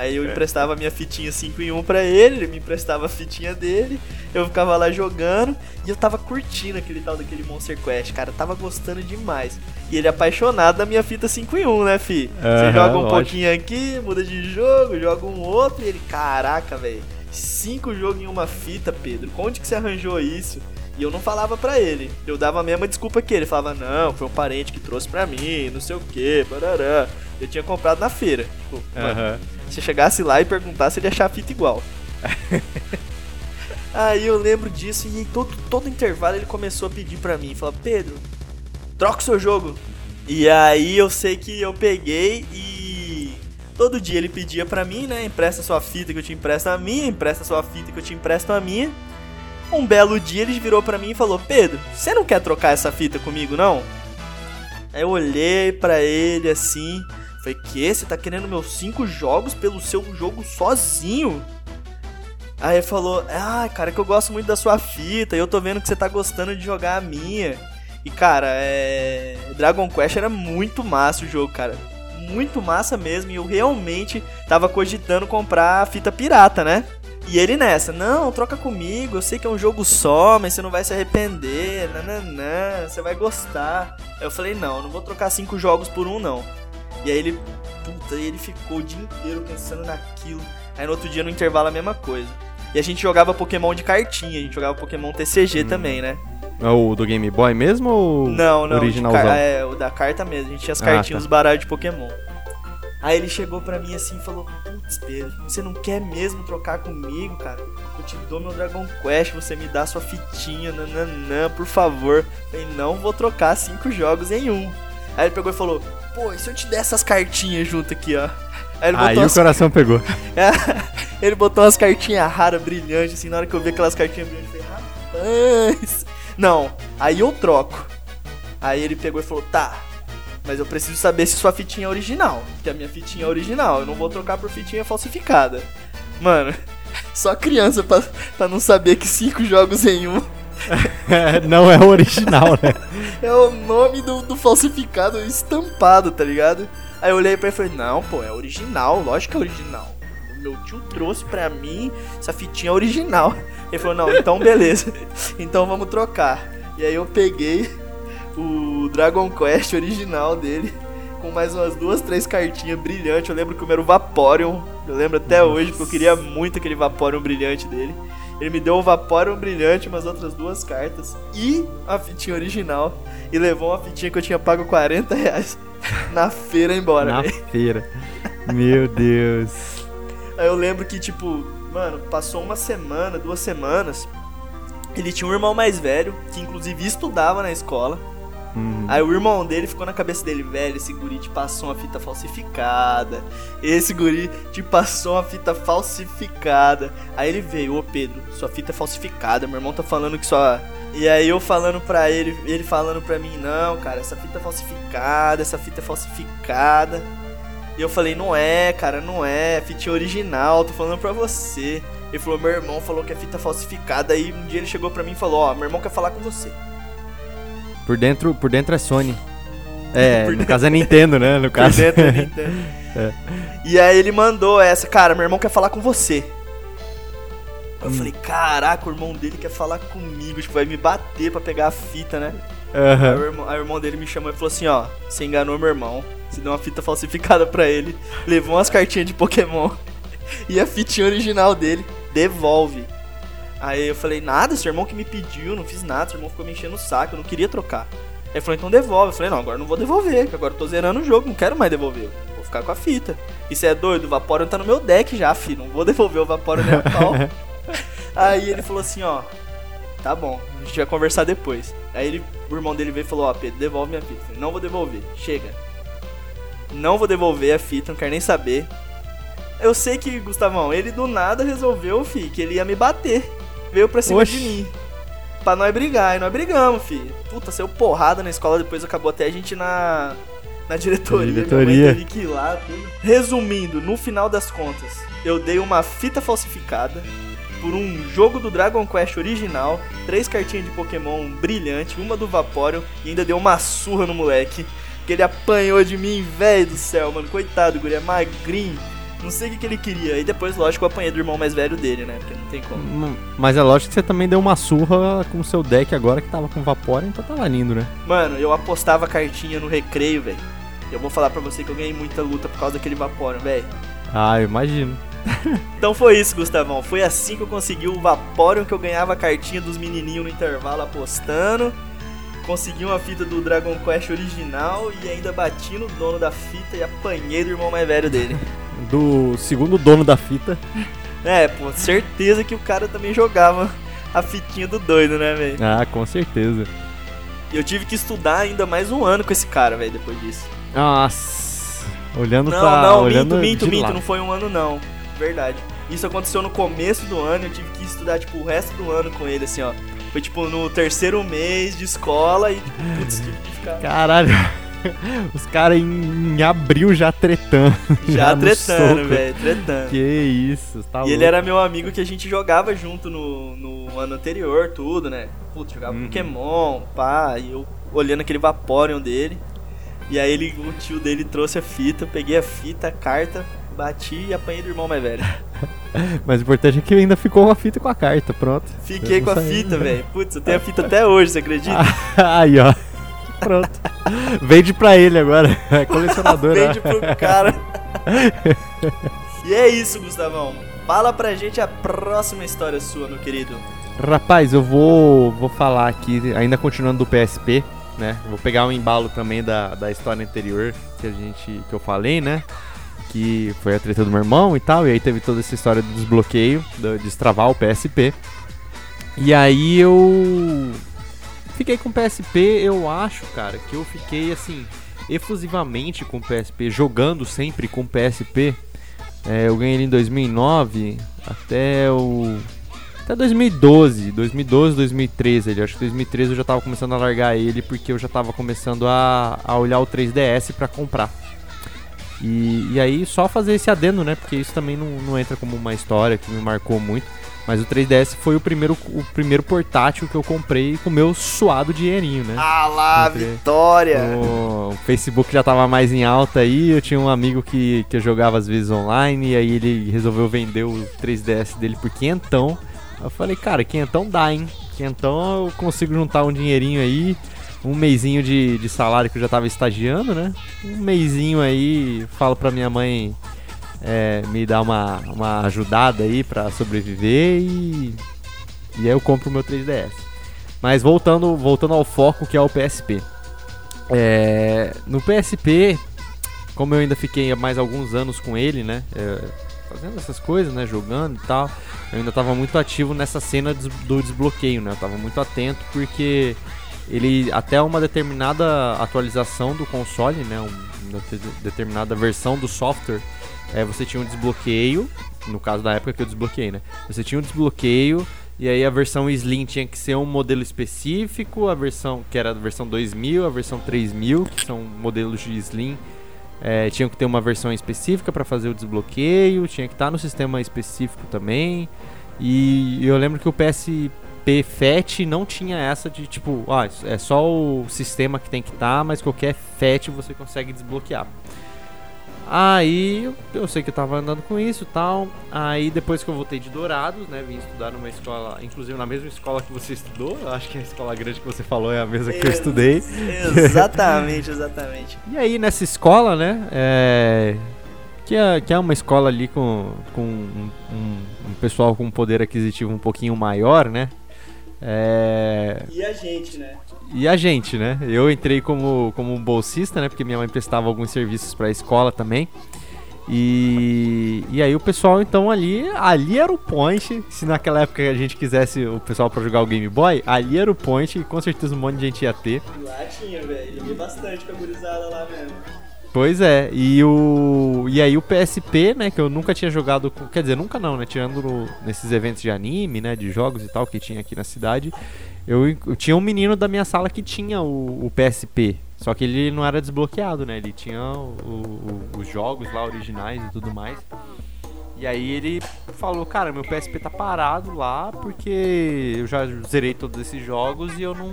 Aí eu emprestava a minha fitinha 5 em 1 pra ele, ele me emprestava a fitinha dele, eu ficava lá jogando e eu tava curtindo aquele tal daquele Monster Quest, cara, tava gostando demais. E ele é apaixonado da minha fita 5 em 1, né, fi? Você Aham, joga um lógico. pouquinho aqui, muda de jogo, joga um outro e ele, caraca, velho, cinco jogos em uma fita, Pedro, onde que você arranjou isso? E eu não falava pra ele. Eu dava a mesma desculpa que ele. Falava, não, foi um parente que trouxe pra mim, não sei o que, parará. Eu tinha comprado na feira. Tipo, mano, Aham. Se eu chegasse lá e perguntasse, ele ia achar a fita igual. <laughs> Aí eu lembro disso e todo, todo intervalo ele começou a pedir pra mim. Falou, Pedro, troca o seu jogo. E aí eu sei que eu peguei e todo dia ele pedia pra mim, né? Empresta sua fita que eu te empresto a minha, empresta sua fita que eu te empresto a minha. Um belo dia ele virou pra mim e falou: Pedro, você não quer trocar essa fita comigo não? Aí eu olhei pra ele assim, falei: Que? Você tá querendo meus cinco jogos pelo seu jogo sozinho? Aí ele falou: Ah, cara, é que eu gosto muito da sua fita e eu tô vendo que você tá gostando de jogar a minha. E cara, é. Dragon Quest era muito massa o jogo, cara. Muito massa mesmo. E eu realmente tava cogitando comprar a fita pirata, né? E ele nessa, não, troca comigo, eu sei que é um jogo só, mas você não vai se arrepender, nananã, você vai gostar. Eu falei, não, não vou trocar cinco jogos por um, não. E aí ele, puta, ele ficou o dia inteiro pensando naquilo. Aí no outro dia no intervalo a mesma coisa. E a gente jogava Pokémon de cartinha, a gente jogava Pokémon TCG também, né? É o do Game Boy mesmo ou Não, não, originalzão? é, o da carta mesmo. A gente tinha as Ah, cartinhas, tá. os baralhos de Pokémon. Aí ele chegou pra mim assim e falou: Putz, Pedro, você não quer mesmo trocar comigo, cara? Eu te dou meu Dragon Quest, você me dá sua fitinha, nananã, por favor. Eu falei: Não vou trocar cinco jogos em um. Aí ele pegou e falou: Pô, e se eu te der essas cartinhas junto aqui, ó? Aí ele Aí botou, o coração <laughs> pegou. ele botou umas cartinhas raras, brilhantes, assim. Na hora que eu vi aquelas cartinhas brilhantes, eu falei: Rapaz. Não, aí eu troco. Aí ele pegou e falou: Tá, mas eu preciso saber se sua fitinha é original. Que a minha fitinha é original. Eu não vou trocar por fitinha falsificada. Mano, <laughs> só criança pra, pra não saber que cinco jogos em um <laughs> não é o original, né? <laughs> é o nome do, do falsificado estampado, tá ligado? Aí eu olhei pra ele e falei: Não, pô, é original. Lógico que é original. O meu tio trouxe pra mim essa fitinha original. Ele falou: Não, então beleza. <laughs> então vamos trocar. E aí eu peguei o Dragon Quest original dele, com mais umas duas, três cartinhas brilhantes. Eu lembro que o meu era o Vaporeon, eu lembro até hoje, porque eu queria muito aquele Vaporeon brilhante dele. Ele me deu um Vaporeon brilhante, umas outras duas cartas e a fitinha original. E levou uma fitinha que eu tinha pago 40 reais <laughs> na feira embora, Na velho. feira. Meu Deus. Aí eu lembro que, tipo, mano, passou uma semana, duas semanas. Ele tinha um irmão mais velho, que inclusive estudava na escola. Uhum. Aí o irmão dele ficou na cabeça dele, velho, esse guri te passou uma fita falsificada. Esse guri te passou uma fita falsificada. Aí ele veio, ô Pedro, sua fita é falsificada, meu irmão tá falando que sua. E aí eu falando pra ele, ele falando pra mim, não, cara, essa fita é falsificada, essa fita é falsificada. E eu falei, não é, cara, não é, é fitinha original, tô falando pra você. Ele falou, meu irmão falou que é fita falsificada. Aí um dia ele chegou pra mim e falou, ó, meu irmão quer falar com você. Por dentro, por dentro é Sony. <laughs> É, Por no caso é Nintendo, né? No Por caso. dentro da <laughs> Nintendo. E aí ele mandou essa, cara, meu irmão quer falar com você. Eu Hum. falei, caraca, o irmão dele quer falar comigo, tipo, vai me bater pra pegar a fita, né? Aí, Aham. o irmão, aí o irmão dele me chamou e falou assim, ó, você enganou meu irmão, você deu uma fita falsificada pra ele, levou umas cartinhas de Pokémon <laughs> e a fitinha original dele, devolve. Aí eu falei, nada, seu irmão que me pediu, não fiz nada, seu irmão ficou me enchendo o saco, eu não queria trocar. Aí ele falou, então devolve. Eu falei, não, agora não vou devolver, que agora eu tô zerando o jogo, não quero mais devolver. Vou ficar com a fita. E você é doido? O Vaporeon tá no meu deck já, filho. Não vou devolver o Vaporeon nem a pau. <laughs> Aí ele falou assim, ó. Tá bom, a gente vai conversar depois. Aí ele, o irmão dele veio e falou, ó, Pedro, devolve minha fita. Eu falei, não vou devolver, chega. Não vou devolver a fita, não quero nem saber. Eu sei que, Gustavão, ele do nada resolveu, fi, que ele ia me bater. Veio pra cima Oxi. de mim. Pra nós brigar, e nós brigamos, fi. Puta, saiu porrada na escola, depois acabou até a gente na, na diretoria. Diretoria. Minha mãe teve que ir lá, tudo. Resumindo, no final das contas, eu dei uma fita falsificada por um jogo do Dragon Quest original, três cartinhas de Pokémon brilhante, uma do Vaporeon e ainda deu uma surra no moleque. porque ele apanhou de mim, velho do céu, mano. Coitado, guri é magrinho. Não sei o que, que ele queria. E depois, lógico, eu apanhei do irmão mais velho dele, né? Porque não tem como. Hum, Mas é lógico que você também deu uma surra com o seu deck agora que tava com Vapor, então tava lindo, né? Mano, eu apostava cartinha no recreio, velho. Eu vou falar pra você que eu ganhei muita luta por causa daquele Vaporeon, velho. Ah, eu imagino. <laughs> Então foi isso, Gustavão. Foi assim que eu consegui o Vaporeon, que eu ganhava a cartinha dos menininhos no intervalo apostando. Consegui uma fita do Dragon Quest original e ainda bati no dono da fita e apanhei do irmão mais velho dele. <laughs> Do segundo dono da fita. É, pô, certeza que o cara também jogava a fitinha do doido, né, velho? Ah, com certeza. E eu tive que estudar ainda mais um ano com esse cara, velho, depois disso. Nossa. Olhando Não, pra. não, olhando minto, minto, minto, lado. não foi um ano não. Verdade. Isso aconteceu no começo do ano, eu tive que estudar, tipo, o resto do ano com ele, assim, ó. Foi, tipo, no terceiro mês de escola e, tipo, putz, tive que ficar Caralho. <laughs> Os caras em, em abril já tretando. já <laughs> no tretando, velho, tretando. Que isso, tá E louco. ele era meu amigo que a gente jogava junto no, no ano anterior, tudo, né? Putz, jogava Uhum. Pokémon, pá, e eu olhando aquele Vaporeon dele. E aí ele, o tio dele trouxe a fita, eu peguei a fita, a carta, bati e apanhei do irmão mais velho. <laughs> Mas o importante é que ainda ficou uma fita com a carta, pronto. Fiquei com a sabia. fita, velho. Putz, eu tenho a fita <laughs> até hoje, você acredita? <laughs> Aí, ó. Pronto. Vende pra ele agora. É colecionador. né? Vende pro cara. e é isso, Gustavão. Fala pra gente a próxima história sua, meu querido. Rapaz, eu vou, vou falar aqui, ainda continuando do PSP, né? Vou pegar um embalo também da, da história anterior que a gente que eu falei, né? Que foi a treta do meu irmão e tal, e aí teve toda essa história do desbloqueio, do- de destravar o PSP. E aí eu fiquei com o PSP, eu acho, cara, que eu fiquei assim, efusivamente com o PSP, jogando sempre com o PSP. É, eu ganhei ele em 2009 até o até 2012, 2012, 2013, ele acho que 2013 eu já tava começando a largar ele porque eu já tava começando a, a olhar o 3DS pra comprar. E, e aí só fazer esse adendo, né? Porque isso também não, não entra como uma história que me marcou muito. Mas o 3DS foi o primeiro, o primeiro portátil que eu comprei com o meu suado dinheirinho, né? Ah lá, Entre- vitória! O Facebook já tava mais em alta aí, eu tinha um amigo que, que eu jogava às vezes online, e aí ele resolveu vender o 3DS dele por quinhentão. Eu falei, cara, quinhentão dá, hein? Quinhentão eu consigo juntar um dinheirinho aí, um mêsinho de, de salário que eu já tava estagiando, né? Um mêsinho aí, falo pra minha mãe é, me dar uma, uma ajudada aí pra sobreviver e, e aí eu compro o meu 3DS. Mas voltando, voltando ao foco que é o PSP. É, no PSP, como eu ainda fiquei mais alguns anos com ele, né? é, fazendo essas coisas, né? Jogando e tal. Eu ainda estava muito ativo nessa cena do desbloqueio, né? Eu tava muito atento porque ele até uma determinada atualização do console, né? um- uma de- determinada versão do software, é, você tinha um desbloqueio. No caso da época que eu desbloqueei, né? Você tinha um desbloqueio e aí a versão Slim tinha que ser um modelo específico, a versão que era a versão 2000, a versão 3000, que são modelos de Slim, é, tinham que ter uma versão específica para fazer o desbloqueio, tinha que estar no sistema específico também. E eu lembro que o PSP FAT não tinha essa de tipo, ah, é só o sistema que tem que estar, mas qualquer FAT você consegue desbloquear. Aí eu, sei que eu tava andando com isso e tal. Aí depois que eu voltei de Dourados, né? Vim estudar numa escola, inclusive na mesma escola que você estudou. Acho que a escola grande que você falou é a mesma que eu estudei. Exatamente, exatamente. <laughs> E aí nessa escola, né? É, que, é, que é uma escola ali com, com um, um- um pessoal com um poder aquisitivo um pouquinho maior, né? É, E a gente, né? e a gente, né? Eu entrei como, como bolsista, né? Porque minha mãe prestava alguns serviços pra escola também. E, e aí o pessoal então ali, ali era o point. Se naquela época a gente quisesse o pessoal pra jogar o Game Boy, ali era o point e com certeza um monte de gente ia ter. Lá tinha, velho. Joguei bastante com a gurizada lá mesmo. Pois é, e o e aí o PSP, né, que eu nunca tinha jogado, com, quer dizer, nunca não, né, tirando no- nesses eventos de anime, né, de jogos e tal que tinha aqui na cidade, eu, eu tinha um menino da minha sala que tinha o, o PSP, só que ele não era desbloqueado, né, ele tinha o- o- os jogos lá originais e tudo mais. E aí ele falou, cara, meu PSP tá parado lá porque eu já zerei todos esses jogos e eu não,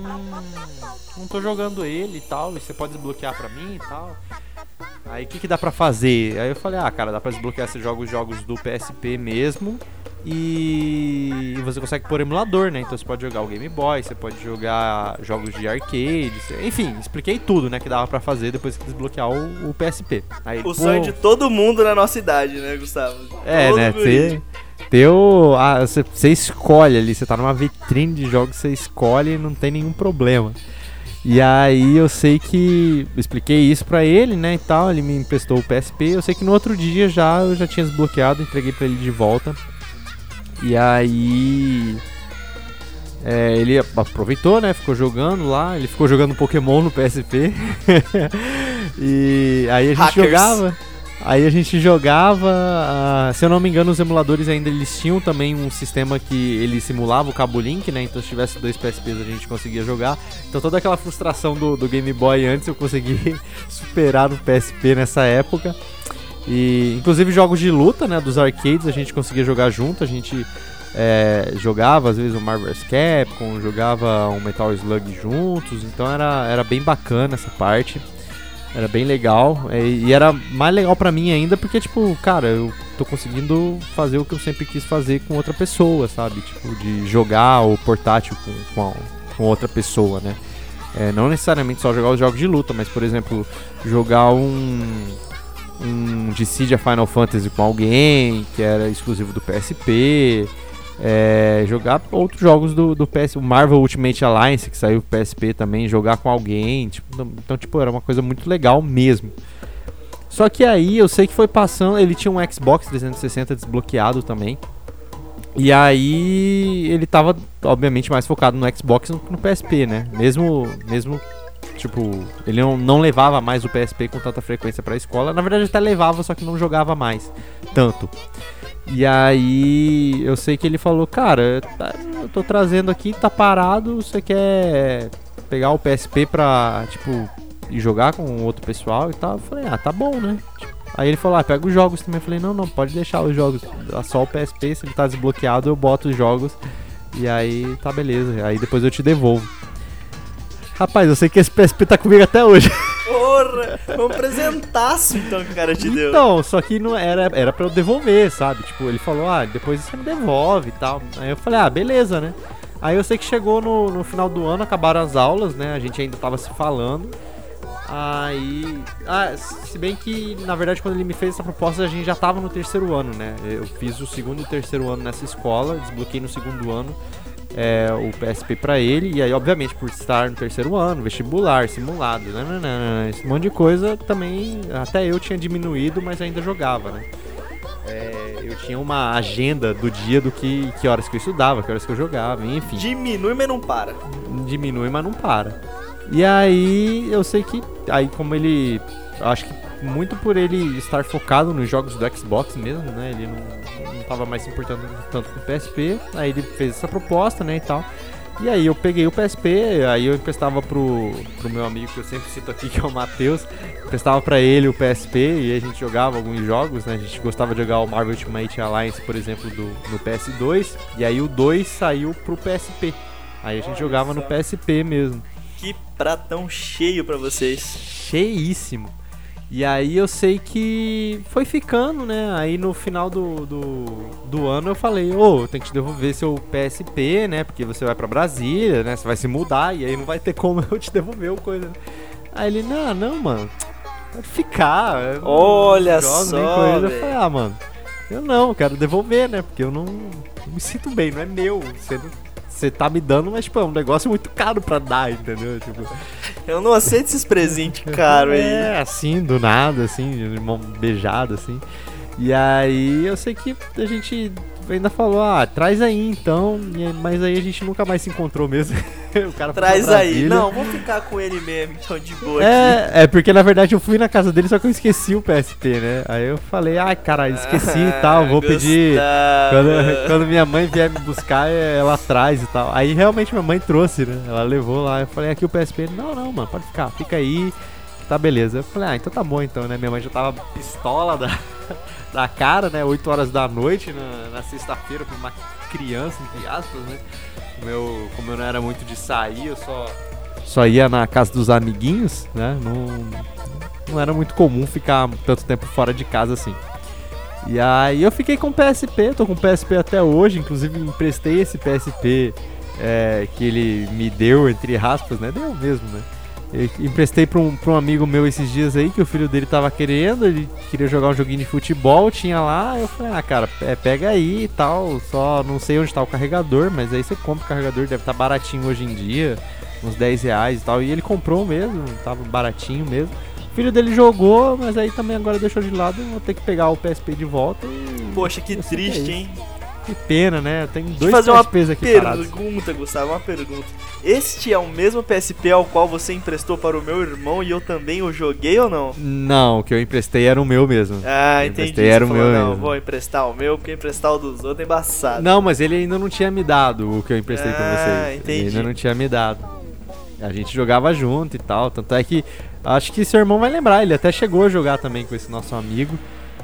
não tô jogando ele e tal. E você pode desbloquear pra mim e tal. Aí o que, que dá pra fazer? Aí eu falei, ah, cara, dá pra desbloquear esses jogos, jogos do PSP mesmo. E você consegue pôr emulador, né? Então você pode jogar o Game Boy, você pode jogar jogos de arcade, enfim, expliquei tudo, né, que dava para fazer depois que desbloquear o, o PSP. Aí, o pô... sonho de todo mundo na nossa idade, né, Gustavo? É, todo né? Ter, ter o, ah, você, você escolhe ali, você tá numa vitrine de jogos, você escolhe e não tem nenhum problema. E aí eu sei que expliquei isso para ele, né, e tal, ele me emprestou o PSP. Eu sei que no outro dia já eu já tinha desbloqueado, entreguei para ele de volta. E aí. É, ele aproveitou, né? Ficou jogando lá. Ele ficou jogando Pokémon no PSP. <laughs> e aí a gente Hackers. jogava. Aí a gente jogava, uh, se eu não me engano, os emuladores ainda eles tinham também um sistema que ele simulava o cabo link, né? Então se tivesse dois PSPs a gente conseguia jogar. Então toda aquela frustração do, do Game Boy antes eu consegui <laughs> superar no PSP nessa época. E inclusive jogos de luta, né, dos arcades a gente conseguia jogar junto, a gente é, jogava às vezes o Marvel vs Capcom, jogava um Metal Slug juntos, então era, era bem bacana essa parte. Era bem legal é, e era mais legal para mim ainda porque tipo, cara, eu tô conseguindo fazer o que eu sempre quis fazer com outra pessoa, sabe? Tipo, de jogar o portátil com, com, com outra pessoa, né? É, não necessariamente só jogar os jogos de luta, mas por exemplo, jogar um um Dissidia Final Fantasy com alguém, que era exclusivo do PSP. É, jogar outros jogos do, do PS, o Marvel Ultimate Alliance, que saiu pro PSP também, jogar com alguém. Tipo, então, tipo, era uma coisa muito legal mesmo. Só que aí eu sei que foi passando. Ele tinha um Xbox 360 desbloqueado também. E aí ele tava, obviamente, mais focado no Xbox no, no PSP, né? Mesmo, mesmo Tipo, ele não, não levava mais o PSP com tanta frequência pra escola. Na verdade, até levava, só que não jogava mais tanto. E aí, eu sei que ele falou: Cara, tá, eu tô trazendo aqui, tá parado. Você quer pegar o PSP pra, tipo, ir jogar com outro pessoal e tal? Eu falei: Ah, tá bom, né? Aí ele falou: Ah, pega os jogos também. Eu falei: Não, não, pode deixar os jogos. Só o PSP, se ele tá desbloqueado, eu boto os jogos. E aí tá beleza. Aí depois eu te devolvo. Rapaz, eu sei que esse PSP tá comigo até hoje. <laughs> Porra! Vamos apresentaço então que o cara te deu. Então, só que não era, era pra eu devolver, sabe? Tipo, ele falou, ah, depois você me devolve e tal. Aí eu falei, ah, beleza, né? Aí eu sei que chegou no, no final do ano, acabaram as aulas, né? A gente ainda tava se falando. Aí. Ah, se bem que, na verdade, quando ele me fez essa proposta, a gente já tava no terceiro ano, né? Eu fiz o segundo e terceiro ano nessa escola, desbloqueei no segundo ano é, o PSP para ele. E aí, obviamente, por estar no terceiro ano, vestibular, simulado, nananana, esse monte de coisa também. Até eu tinha diminuído, mas ainda jogava, né? É, eu tinha uma agenda do dia do que, que horas que eu estudava, que horas que eu jogava, enfim. Diminui, mas não para. Diminui, mas não para. E aí eu sei que. Aí como ele. Acho que muito por ele estar focado nos jogos do Xbox mesmo, né? Ele não, não tava mais se importando tanto com o PSP. Aí ele fez essa proposta, né, e tal. E aí eu peguei o PSP, aí eu emprestava pro, pro meu amigo que eu sempre cito aqui, <laughs> que é o Matheus. Emprestava pra ele o PSP e a gente jogava alguns jogos, né? A gente gostava de jogar o Marvel Ultimate Alliance, por exemplo, do, no PS2. E aí o 2 saiu pro PSP. Aí a gente Olha jogava no PSP mesmo. Que pratão cheio pra vocês. Cheíssimo. E aí eu sei que foi ficando, né? Aí no final do, do, do ano eu falei, ô, oh, tem que te devolver seu PSP, né? Porque você vai pra Brasília, né? Você vai se mudar e aí não vai ter como eu te devolver o coisa. Aí ele, não, não, mano. Pode ficar. Olha só. Eu falei, ah, mano, eu não, eu quero devolver, né? Porque eu não, não me sinto bem, não é meu. Você não você tá me dando, mas, tipo, é um negócio muito caro pra dar, entendeu? Tipo... Eu não aceito esses presentes caros aí. É, assim, do nada, assim, de mão beijada, assim. E aí eu sei que a gente ainda falou, ah, traz aí então, mas aí a gente nunca mais se encontrou mesmo. <laughs> o cara Traz aí. Não, vou ficar com ele mesmo, então de boa. É, aqui. é porque na verdade eu fui na casa dele, só que eu esqueci o PSP, né? Aí eu falei, ai, ah, cara, esqueci ah, e tal, vou Gustavo. pedir. Quando, <laughs> quando, minha mãe vier me buscar, ela traz e tal. Aí realmente minha mãe trouxe, né? Ela levou lá, eu falei, aqui o PSP. Não, não, mano, pode ficar, fica aí. Tá beleza. Eu falei, ah, então tá bom então, né? Minha mãe já tava pistola da da cara, né? 8 horas da noite na, na sexta-feira pra uma criança, entre aspas, né? Meu, como eu não era muito de sair, eu só, só ia na casa dos amiguinhos, né? Não, não era muito comum ficar tanto tempo fora de casa assim. E aí eu fiquei com PSP, tô com PSP até hoje, inclusive emprestei esse PSP é, que ele me deu, entre aspas, né? Deu mesmo, né? Eu emprestei pra um, pra um amigo meu esses dias aí, que o filho dele tava querendo, ele queria jogar um joguinho de futebol, tinha lá, eu falei, ah, cara, é, pega aí e tal, só não sei onde tá o carregador, mas aí você compra o carregador, deve estar tá baratinho hoje em dia, uns 10 reais e tal, e ele comprou mesmo, tava baratinho mesmo. O filho dele jogou, mas aí também agora deixou de lado, vou ter que pegar o PSP de volta e... Poxa, que triste, hein? Que pena, né? Tem dois fazer uma PSPs aqui pergunta, parados. Gustavo, uma pergunta. Este é o mesmo PSP ao qual você emprestou para o meu irmão e eu também o joguei ou não? Não, o que eu emprestei era o meu mesmo. Ah, eu entendi. Emprestei era o falou, meu não, mesmo. vou emprestar o meu, porque emprestar o dos outros é embaçado. Não, mas ele ainda não tinha me dado o que eu emprestei Ah, pra vocês. entendi. Ele ainda não tinha me dado. A gente jogava junto e tal. Tanto é que acho que seu irmão vai lembrar. Ele até chegou a jogar também com esse nosso amigo.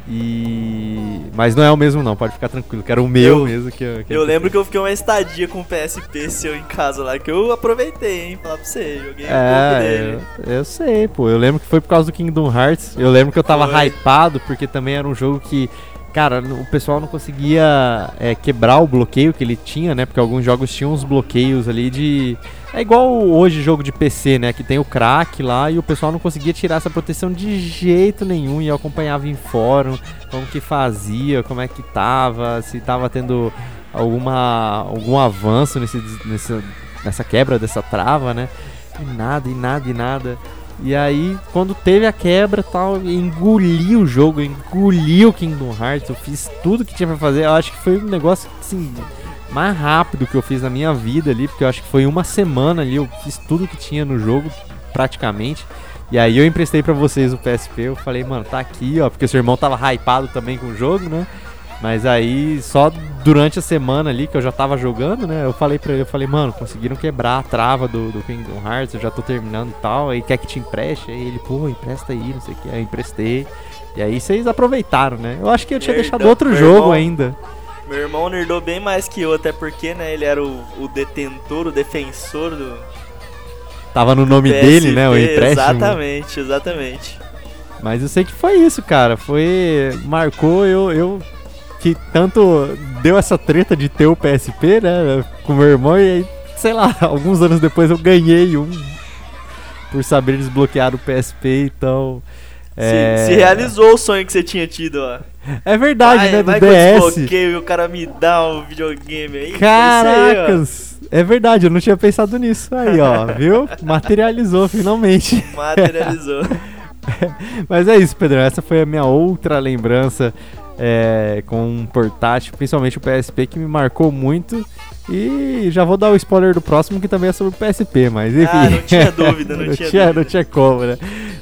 E. Mas não é o mesmo, não. Pode ficar tranquilo. Que era o meu Eu- mesmo que eu. que Eu lembro que eu fiquei uma estadia com o PSP seu em casa lá, que eu aproveitei, hein? Falar pra você, joguei um pouco É, dele. eu, eu sei, pô. Eu lembro que foi por causa do Kingdom Hearts. Eu lembro que eu tava Foi. hypado, porque também era um jogo que, cara, o pessoal não conseguia é, quebrar o bloqueio que ele tinha, né? Porque alguns jogos tinham uns bloqueios ali de. É igual hoje jogo de PC, né? Que tem o crack lá e o pessoal não conseguia tirar essa proteção de jeito nenhum. E eu acompanhava em fórum como que fazia, como é que tava, se tava tendo alguma algum avanço nesse, nessa, nessa quebra dessa trava, né? E nada, e nada, e nada. E aí, quando teve a quebra tal, engoli o jogo, engoli o Kingdom Hearts, eu fiz tudo que tinha pra fazer. Eu acho que foi um negócio, assim, mais rápido que eu fiz na minha vida ali, porque eu acho que foi uma semana ali, eu fiz tudo que tinha no jogo, praticamente. E aí eu emprestei pra vocês o PSP, eu falei, mano, tá aqui, ó, porque seu irmão tava hypado também com o jogo, né? Mas aí, só durante a semana ali que eu já tava jogando, né? Eu falei pra ele, eu falei, mano, conseguiram quebrar a trava do, do Kingdom Hearts, eu já tô terminando e tal. Aí quer que te empreste? Aí ele, pô, empresta aí, não sei o que. Aí eu emprestei. E aí vocês aproveitaram, né? Eu acho que eu tinha Nerdão, deixado outro jogo irmão. ainda. Meu irmão nerdou bem mais que eu, até porque, né, ele era o, o detentor, o defensor do Tava no nome PSP, dele, né? O empréstimo. Exatamente, exatamente. Mas eu sei que foi isso, cara. Foi. Marcou eu. eu que tanto deu essa treta de ter o PSP, né? Com meu irmão, e aí, sei lá, <laughs> alguns anos depois eu ganhei um. Por saber desbloquear o PSP, então. Se, É, se realizou o sonho que você tinha tido, ó. é verdade, vai, né? Do vai DS. desbloqueio e o cara me dá um videogame aí. Caracas! É verdade, eu não tinha pensado nisso. Aí, ó, <laughs> viu? Materializou finalmente. Aí. Materializou. <laughs> Mas é isso, Pedrão. Essa foi a minha outra lembrança é, com um portátil, principalmente o PSP, que me marcou muito. E já vou dar o spoiler do próximo, que também é sobre o PSP, mas enfim. Ah, não tinha <laughs> dúvida, não tinha dúvida. Não tinha como, né?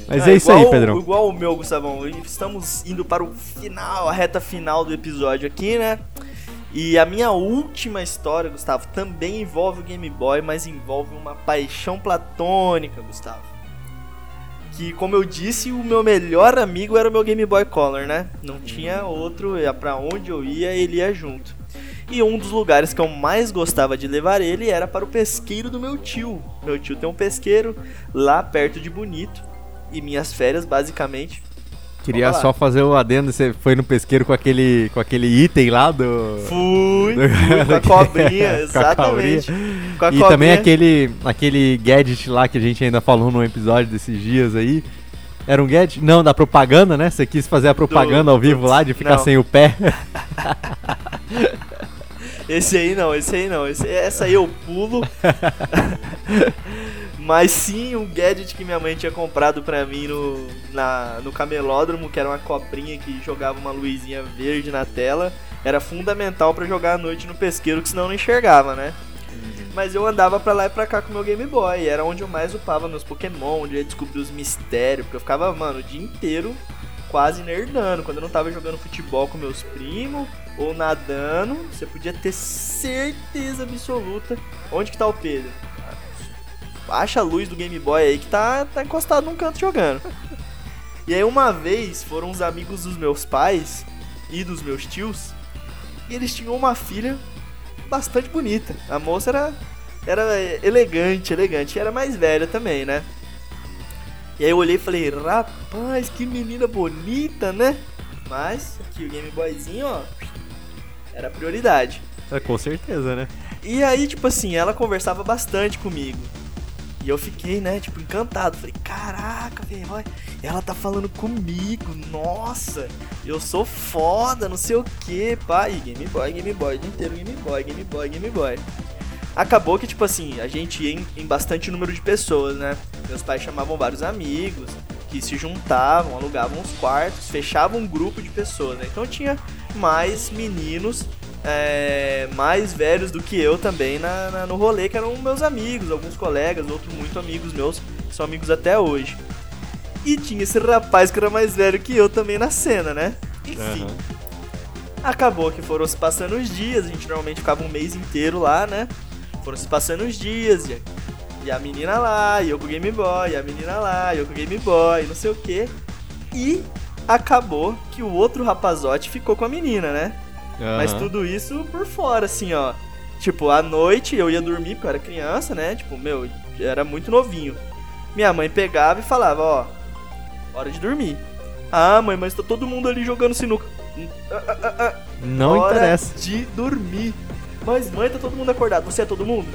Mas Ah, é isso igual aí, o- Pedrão. Igual o meu, Gustavão. Estamos indo para o final, a reta final do episódio aqui, né? E a minha última história, Gustavo, também envolve o Game Boy, mas envolve uma paixão platônica, Gustavo. Que, como eu disse, o meu melhor amigo era o meu Game Boy Color, né? Não tinha outro, ia pra onde eu ia, ele ia junto. E um dos lugares que eu mais gostava de levar ele era para o pesqueiro do meu tio. Meu tio tem um pesqueiro lá perto de Bonito. E minhas férias, basicamente. Queria só fazer o adendo, você foi no pesqueiro com aquele, com aquele item lá do... Fui, do- fui com a <laughs> <laughs> cobrinha, Com a exatamente. Com a E cobrinha. também aquele, aquele gadget lá que a gente ainda falou no episódio desses dias aí. Era um gadget? Não, da propaganda, né? Você quis fazer a propaganda ao vivo do- lá de ficar não. sem o pé. <laughs> Esse aí não, esse aí não. Esse, essa aí eu pulo. Mas sim um gadget que minha mãe tinha comprado pra mim no, na, no camelódromo, que era uma cobrinha que jogava uma luzinha verde na tela. Era fundamental pra jogar à noite no pesqueiro, que senão eu não enxergava, né? Mas eu andava pra lá e pra cá com meu Game Boy. Era onde eu mais upava meus Pokémon, onde eu ia descobrir os mistérios. Porque eu ficava, mano, o dia inteiro quase nerdando. Quando eu não tava jogando futebol com meus primos ou nadando, você podia ter certeza absoluta onde que tá o Pedro. Acha a luz do Game Boy aí que tá, tá encostado num canto jogando. <laughs> E aí uma vez foram uns amigos dos meus pais e dos meus tios. E eles tinham uma filha bastante bonita. A moça era, era elegante, elegante. E era mais velha também, né? E aí eu olhei e falei, rapaz, que menina bonita, né? Mas aqui o Game Boyzinho, ó, era prioridade. É, com certeza, né? E aí, tipo assim, ela conversava bastante comigo. E eu fiquei, né, tipo, encantado. Falei, caraca, velho, ela tá falando comigo, nossa, eu sou foda, não sei o que, pai. Game Boy, Game Boy, o dia inteiro Game Boy, Game Boy, Game Boy. Acabou que, tipo assim, a gente ia em, em bastante número de pessoas, né? Meus pais chamavam vários amigos que se juntavam, alugavam os quartos, fechavam um grupo de pessoas, né? Então tinha mais meninos é, mais velhos do que eu também na, na, no rolê, que eram meus amigos, alguns colegas, outros muito amigos meus, que são amigos até hoje. E tinha esse rapaz que era mais velho que eu também na cena, né? Enfim. Uhum. Acabou que foram se passando os dias, a gente normalmente ficava um mês inteiro lá, né? Foram se passando os dias, e, e a menina lá, e eu com o Game Boy, e a menina lá, e eu com o Game Boy, não sei o que. E acabou que o outro rapazote ficou com a menina, né? Uhum. Mas tudo isso por fora, assim, ó. Tipo, à noite eu ia dormir, porque eu era criança, né? Tipo, meu, era muito novinho. Minha mãe pegava e falava, ó, hora de dormir. Ah, mãe, mas tá todo mundo ali jogando sinuca. Ah, ah, ah, Não hora interessa. de dormir. Mas mãe, tá todo mundo acordado. Você é todo mundo?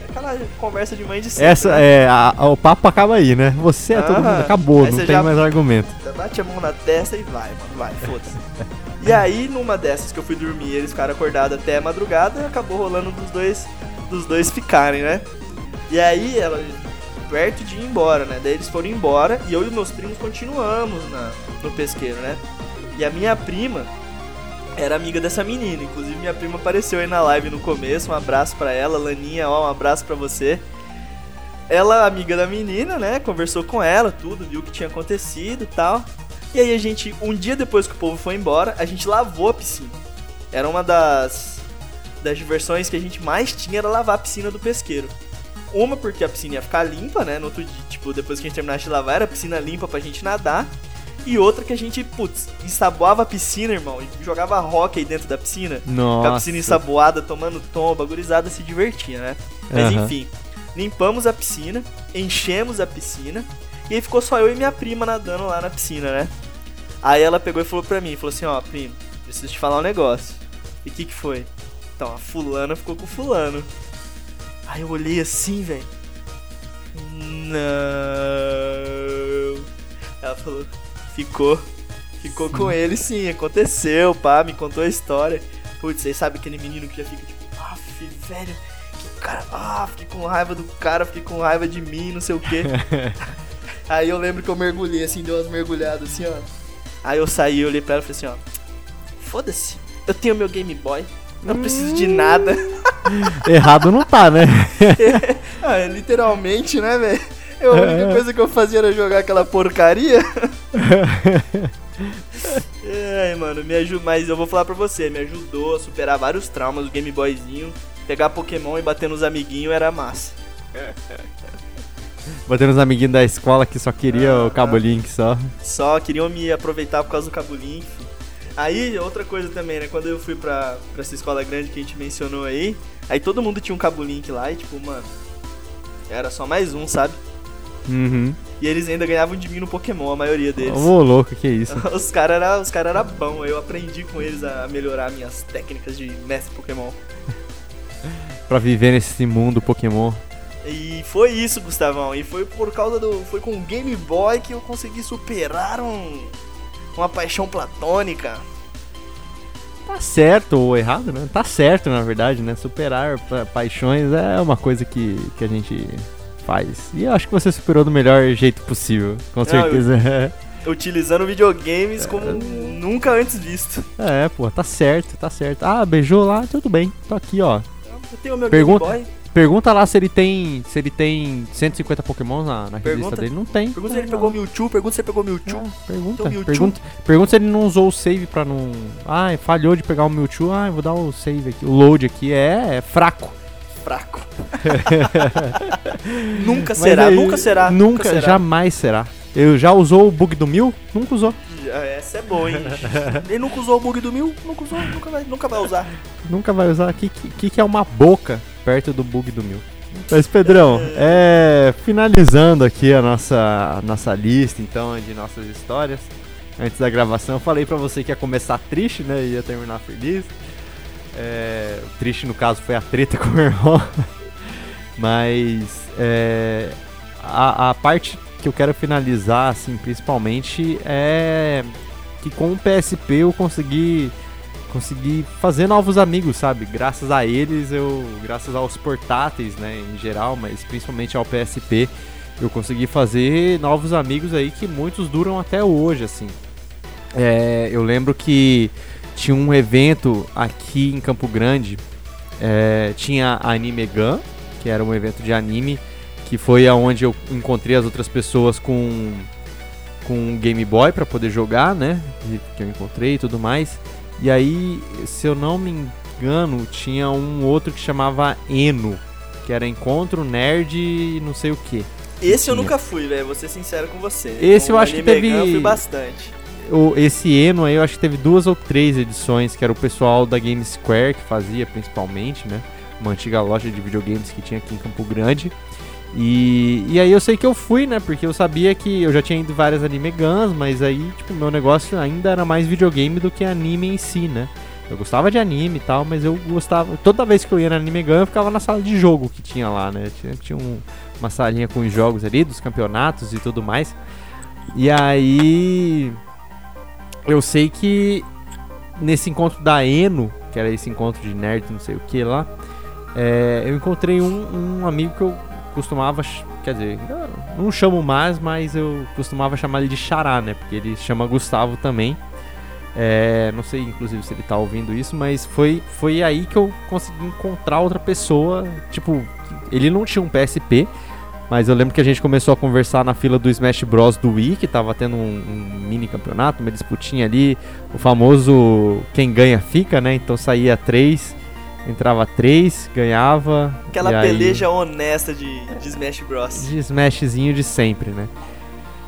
É aquela conversa de mãe de sempre. Essa né? é. A, a, o papo acaba aí, né? Você é todo mundo. Acabou, não tem mais argumento. Bate a mão na testa e vai, mano. Vai, foda-se. <laughs> E aí, numa dessas que eu fui dormir, eles ficaram acordados até a madrugada, acabou rolando dos dois, dos dois ficarem, né? E aí, ela, perto de ir embora, né? Daí eles foram embora e eu e meus primos continuamos na, no pesqueiro, né? E a minha prima era amiga dessa menina, inclusive minha prima apareceu aí na live no começo, um abraço para ela, Laninha, ó, um abraço para você. Ela, amiga da menina, né? Conversou com ela, tudo, viu o que tinha acontecido e tal. E aí a gente, um dia depois que o povo foi embora, a gente lavou a piscina. Era uma das, das diversões que a gente mais tinha, era lavar a piscina do pesqueiro. Uma porque a piscina ia ficar limpa, né? No outro dia, tipo, depois que a gente terminasse de lavar, era a piscina limpa pra gente nadar. E outra que a gente, putz, ensaboava a piscina, irmão, e jogava hockey dentro da piscina. Nossa. Com a piscina ensaboada, tomando tomba, gurizada se divertia, né? Mas uhum. enfim, limpamos a piscina, enchemos a piscina, e aí ficou só eu e minha prima nadando lá na piscina, né? Aí ela pegou e falou pra mim, falou assim, ó, primo, preciso te falar um negócio. E o que que foi? Então, a fulana ficou com o fulano. Aí eu olhei assim, velho. Não. Ela falou, ficou. Ficou sim. com ele sim, aconteceu, pá, me contou a história. Putz, vocês sabem aquele menino que já fica tipo, ah, filho, velho, que cara, ah, fiquei com raiva do cara, fiquei com raiva de mim, não sei o quê. <laughs> Aí eu lembro que eu mergulhei assim, deu umas mergulhadas assim, ó. Aí eu saí, eu olhei pra ela e falei assim, ó. Foda-se, eu tenho meu Game Boy, não preciso de nada. <laughs> Errado não tá, né? <laughs> é, literalmente, né, velho? A única coisa que eu fazia era jogar aquela porcaria. <laughs> Ai, mano, me ajuda, mas eu vou falar pra você, me ajudou a superar vários traumas, o Game Boyzinho, pegar Pokémon e bater nos amiguinhos era massa. Batendo nos amiguinhos da escola que só queria ah, o Cabo Link só. Só queriam me aproveitar por causa do Cabo Link. Aí, outra coisa também, né? Quando eu fui pra, pra essa escola grande que a gente mencionou aí, aí todo mundo tinha um Cabo Link lá e, tipo, mano, era só mais um, sabe? Uhum. E eles ainda ganhavam de mim no Pokémon, a maioria deles. Ô, oh, louco, que isso? <laughs> os caras eram os cara era bom, eu aprendi com eles a melhorar minhas técnicas de mestre Pokémon. pra viver nesse mundo Pokémon. E foi isso, Gustavão. E foi por causa do. Foi com o Game Boy que eu consegui superar um, uma paixão platônica. Tá certo ou errado, né? Tá certo, na verdade, né? Superar pa paixões é uma coisa que, que a gente faz. E eu acho que você superou do melhor jeito possível, com Não, certeza. Eu, <laughs> utilizando videogames como é... nunca antes visto. É, pô, tá certo, tá certo. Ah, beijou lá, tudo bem. Tô aqui, ó. Eu tenho o meu Pergunta... Game Boy. Pergunta lá se ele tem. Se ele tem 150 Pokémon na, na revista dele. Não tem. Pergunta se ele pegou Mewtwo, pergunta se ele pegou Mewtwo. É, pergunta, Mewtwo. pergunta. Pergunta se ele não usou o save pra não. Ah, falhou de pegar o Mewtwo. Ah, vou dar o save aqui. O load aqui é, é fraco. Fraco. <laughs> nunca será, aí, nunca será. Nunca, nunca será. jamais será. Eu já usou o bug do mil? Nunca usou. Essa é boa, hein? <laughs> Ele nunca usou o bug do mil? Nunca usou, nunca vai, nunca vai usar. Nunca vai usar. O que, que, que é uma boca perto do bug do mil? Mas, Pedrão, é, finalizando aqui a nossa, a nossa lista, então, de nossas histórias. Antes da gravação, eu falei pra você que ia começar triste, né? E ia terminar feliz. É, triste, no caso, foi a treta <laughs> com o meu irmão. Mas, é, a, a parte que eu quero finalizar, assim, principalmente, é que com o PSP eu consegui consegui fazer novos amigos, sabe? Graças a eles, eu, graças aos portáteis, né, em geral, mas principalmente ao PSP, eu consegui fazer novos amigos aí que muitos duram até hoje, assim. É, eu lembro que tinha um evento aqui em Campo Grande, é, tinha a Anime Gun, que era um evento de anime, que foi aonde eu encontrei as outras pessoas com com Game Boy para poder jogar, né? Que eu encontrei e tudo mais. E aí, se eu não me engano, tinha um outro que chamava Eno, que era Encontro Nerd e não sei o que. Esse eu nunca fui, velho, vou ser sincero com você. Esse eu acho que teve. Eu fui bastante. O, esse Eno aí eu acho que teve duas ou três edições, que era o pessoal da Game Square que fazia principalmente, né? Uma antiga loja de videogames que tinha aqui em Campo Grande. E, e aí eu sei que eu fui, né? Porque eu sabia que eu já tinha ido várias anime guns, mas aí, tipo, meu negócio ainda era mais videogame do que anime em si, né? Eu gostava de anime e tal, mas eu gostava. Toda vez que eu ia na Anime Gun, eu ficava na sala de jogo que tinha lá, né? Tinha, tinha um, uma salinha com os jogos ali, dos campeonatos e tudo mais. E aí. Eu sei que nesse encontro da Eno, que era esse encontro de nerd, não sei o que lá, é, eu encontrei um, um amigo que eu costumava, quer dizer, não chamo mais, mas eu costumava chamar ele de Xará, né? Porque ele chama Gustavo também. É, não sei, inclusive, se ele tá ouvindo isso, mas foi, foi aí que eu consegui encontrar outra pessoa. Tipo, ele não tinha um PSP, mas eu lembro que a gente começou a conversar na fila do Smash Bros. do Wii, que tava tendo um, um mini campeonato, uma disputinha ali, o famoso quem ganha fica, né? Então saía três entrava três, ganhava. Aquela peleja aí... honesta de, de Smash Bros. De Smashzinho de sempre, né?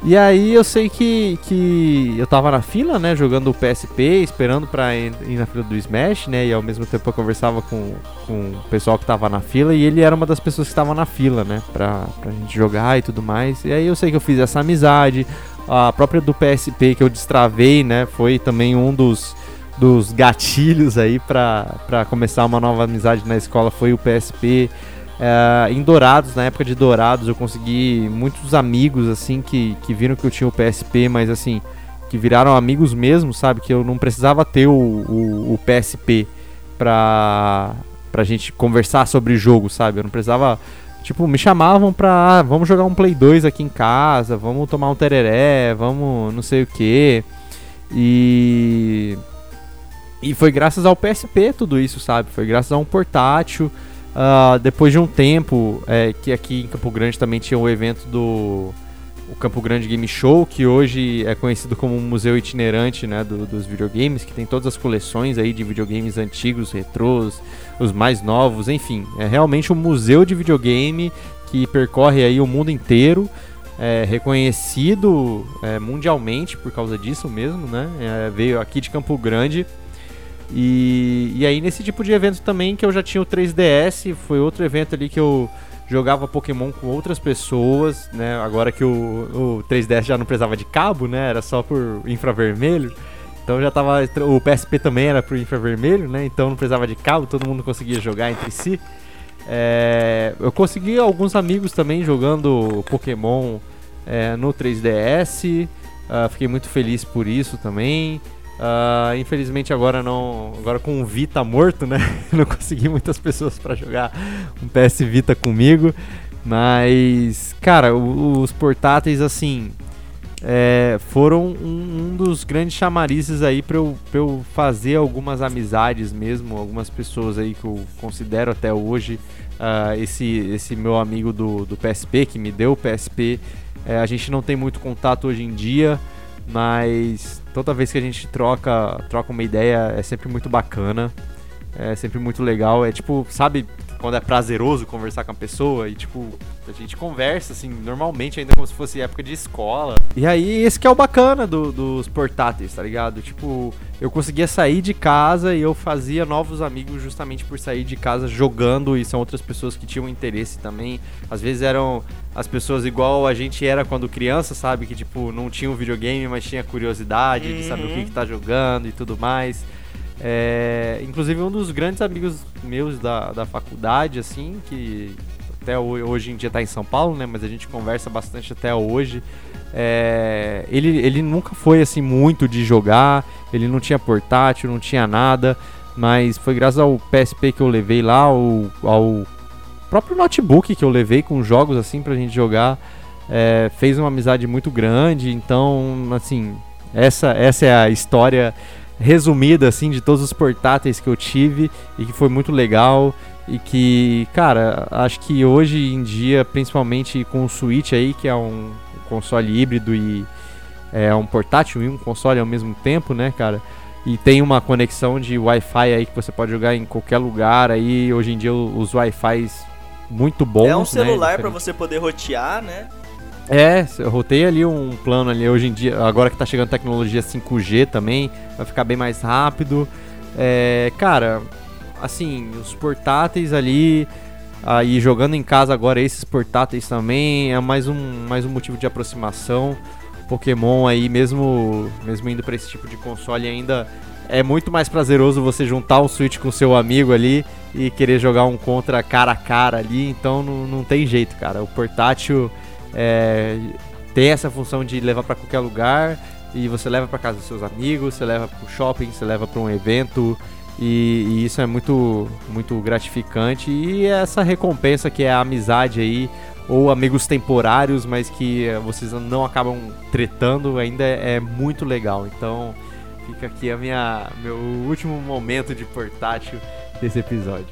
E aí eu sei que, que eu tava na fila, né, jogando o PSP, esperando pra ir na fila do Smash, né, e ao mesmo tempo eu conversava com, com o pessoal que tava na fila, e ele era uma das pessoas que tava na fila, né, pra, pra gente jogar e tudo mais. E aí eu sei que eu fiz essa amizade, a própria do PSP que eu destravei, né, foi também um dos dos gatilhos aí para começar uma nova amizade na escola foi o PSP. É, em Dourados, na época de Dourados, eu consegui muitos amigos assim que, que viram que eu tinha o PSP, mas assim, que viraram amigos mesmo, sabe? Que eu não precisava ter o, o, o PSP pra, pra gente conversar sobre jogo, sabe? Eu não precisava. Tipo, me chamavam pra. Ah, vamos jogar um Play 2 aqui em casa, vamos tomar um tereré, vamos não sei o que. E e foi graças ao PSP tudo isso, sabe? Foi graças a um portátil. Uh, depois de um tempo, é, que aqui em Campo Grande também tinha o evento do o Campo Grande Game Show, que hoje é conhecido como um museu itinerante né, do, dos videogames, que tem todas as coleções aí de videogames antigos, retrôs, os mais novos, enfim. É realmente um museu de videogame que percorre aí o mundo inteiro. É, reconhecido é, mundialmente por causa disso mesmo, né? É, veio aqui de Campo Grande e, e aí nesse tipo de evento também que eu já tinha o 3DS, foi outro evento ali que eu jogava Pokémon com outras pessoas, né? Agora que o, o 3DS já não precisava de cabo, né? Era só por infravermelho. Então já tava. O PSP também era por infravermelho, né? Então não precisava de cabo, todo mundo conseguia jogar entre si. É, eu consegui alguns amigos também jogando Pokémon é, no 3DS. Uh, ah, fiquei muito feliz por isso também. Uh, infelizmente agora não. Agora com o Vita morto, né? <laughs> não consegui muitas pessoas para jogar um PS Vita comigo. Mas, cara, os portáteis, assim. É, foram um, um, dos grandes chamarizes aí para eu, pra eu fazer algumas amizades mesmo, algumas pessoas aí que eu considero até hoje. Uh, esse, esse meu amigo do, do PSP que me deu o PSP, é, a gente não tem muito contato hoje em dia, mas toda vez que a gente troca, troca uma ideia é sempre muito bacana. É sempre muito legal. É tipo, sabe quando é prazeroso conversar com a pessoa e tipo, A gente conversa, assim, normalmente, ainda como se fosse época de escola. E aí, esse que é o bacana do, dos portáteis, tá ligado? Tipo, eu conseguia sair de casa e eu fazia novos amigos justamente por sair de casa jogando e são outras pessoas que tinham interesse também. Às vezes eram as pessoas igual a gente era quando criança, sabe? Que, tipo, não tinha um videogame, mas tinha curiosidade uhum. de saber o que, que tá jogando e tudo mais. É, inclusive um dos grandes amigos meus da, da faculdade, assim, que até hoje em dia está em São Paulo, né? Mas a gente conversa bastante até hoje. É, ele, ele nunca foi assim muito de jogar, ele não tinha portátil, não tinha nada, mas foi graças ao PSP que eu levei lá, ao, ao próprio notebook que eu levei com jogos assim pra gente jogar, é, fez uma amizade muito grande, então assim, essa, essa é a história resumida assim de todos os portáteis que eu tive e que foi muito legal e que, cara, acho que hoje em dia, principalmente com o Switch aí, que é um console híbrido e é um portátil e um console ao mesmo tempo, né, cara? E tem uma conexão de Wi-Fi aí que você pode jogar em qualquer lugar aí. Hoje em dia os Wi-Fi muito bons. É um né, celular né, para você poder rotear, né? É, eu rotei ali um plano ali hoje em dia, agora que tá chegando tecnologia 5G também, vai ficar bem mais rápido. É, cara, assim, os portáteis ali, aí jogando em casa agora esses portáteis também, é mais um, mais um motivo de aproximação. Pokémon aí, mesmo, mesmo indo para esse tipo de console ainda, é muito mais prazeroso você juntar um Switch com seu amigo ali e querer jogar um contra cara a cara ali, então não, não tem jeito, cara. O portátil é, tem essa função de levar para qualquer lugar e você leva para casa dos seus amigos, você leva para o shopping, você leva para um evento e, e, isso é muito muito gratificante e essa recompensa que é a amizade aí ou amigos temporários, mas que vocês não acabam tretando, ainda é, é muito legal. Então, fica aqui a minha meu último momento de portátil desse episódio.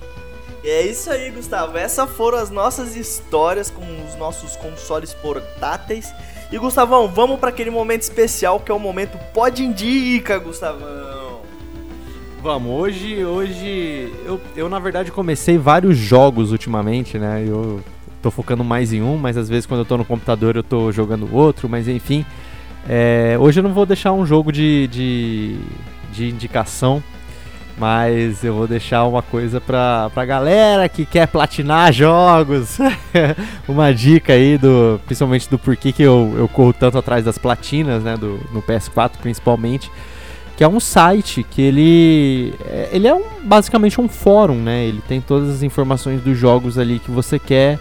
É isso aí, Gustavo. Essas foram as nossas histórias com os nossos consoles portáteis. E Gustavão, vamos para aquele momento especial que é o momento Pode Indica, Gustavão. Vamos, hoje, hoje eu, eu na verdade comecei vários jogos ultimamente, né? Eu tô focando mais em um, mas às vezes quando eu tô no computador eu tô jogando outro, mas enfim. É, hoje eu não vou deixar um jogo de, de, de indicação mas eu vou deixar uma coisa pra, pra galera que quer platinar jogos. <laughs> uma dica aí, do, principalmente do porquê que eu, eu corro tanto atrás das platinas, né? Do, no PS4 principalmente. Que é um site que ele. É, ele é um, basicamente um fórum, né? Ele tem todas as informações dos jogos ali que você quer.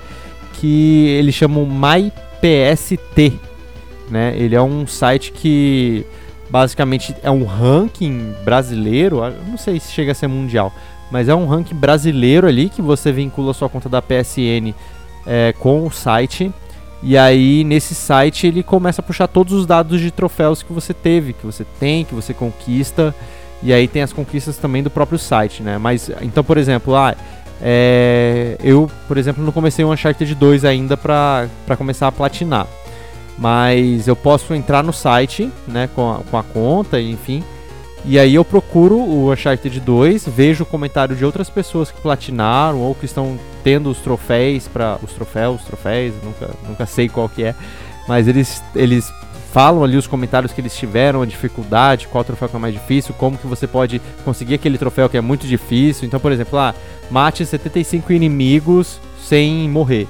Que ele chama MyPST. Né? Ele é um site que basicamente é um ranking brasileiro, não sei se chega a ser mundial, mas é um ranking brasileiro ali que você vincula sua conta da PSN é, com o site. E aí nesse site ele começa a puxar todos os dados de troféus que você teve, que você tem, que você conquista. E aí tem as conquistas também do próprio site, né? Mas então, por exemplo, ah, é, eu, por exemplo, não comecei o Uncharted 2 ainda para começar a platinar. Mas eu posso entrar no site, né, com a, com a conta, enfim. E aí eu procuro o Uncharted 2, vejo o comentário de outras pessoas que platinaram ou que estão tendo os troféus para os troféus, troféus, nunca, nunca sei qual que é, mas eles eles falam ali os comentários que eles tiveram, a dificuldade, qual troféu que é mais difícil, como que você pode conseguir aquele troféu que é muito difícil. Então, por exemplo, ah, mate 75 inimigos sem morrer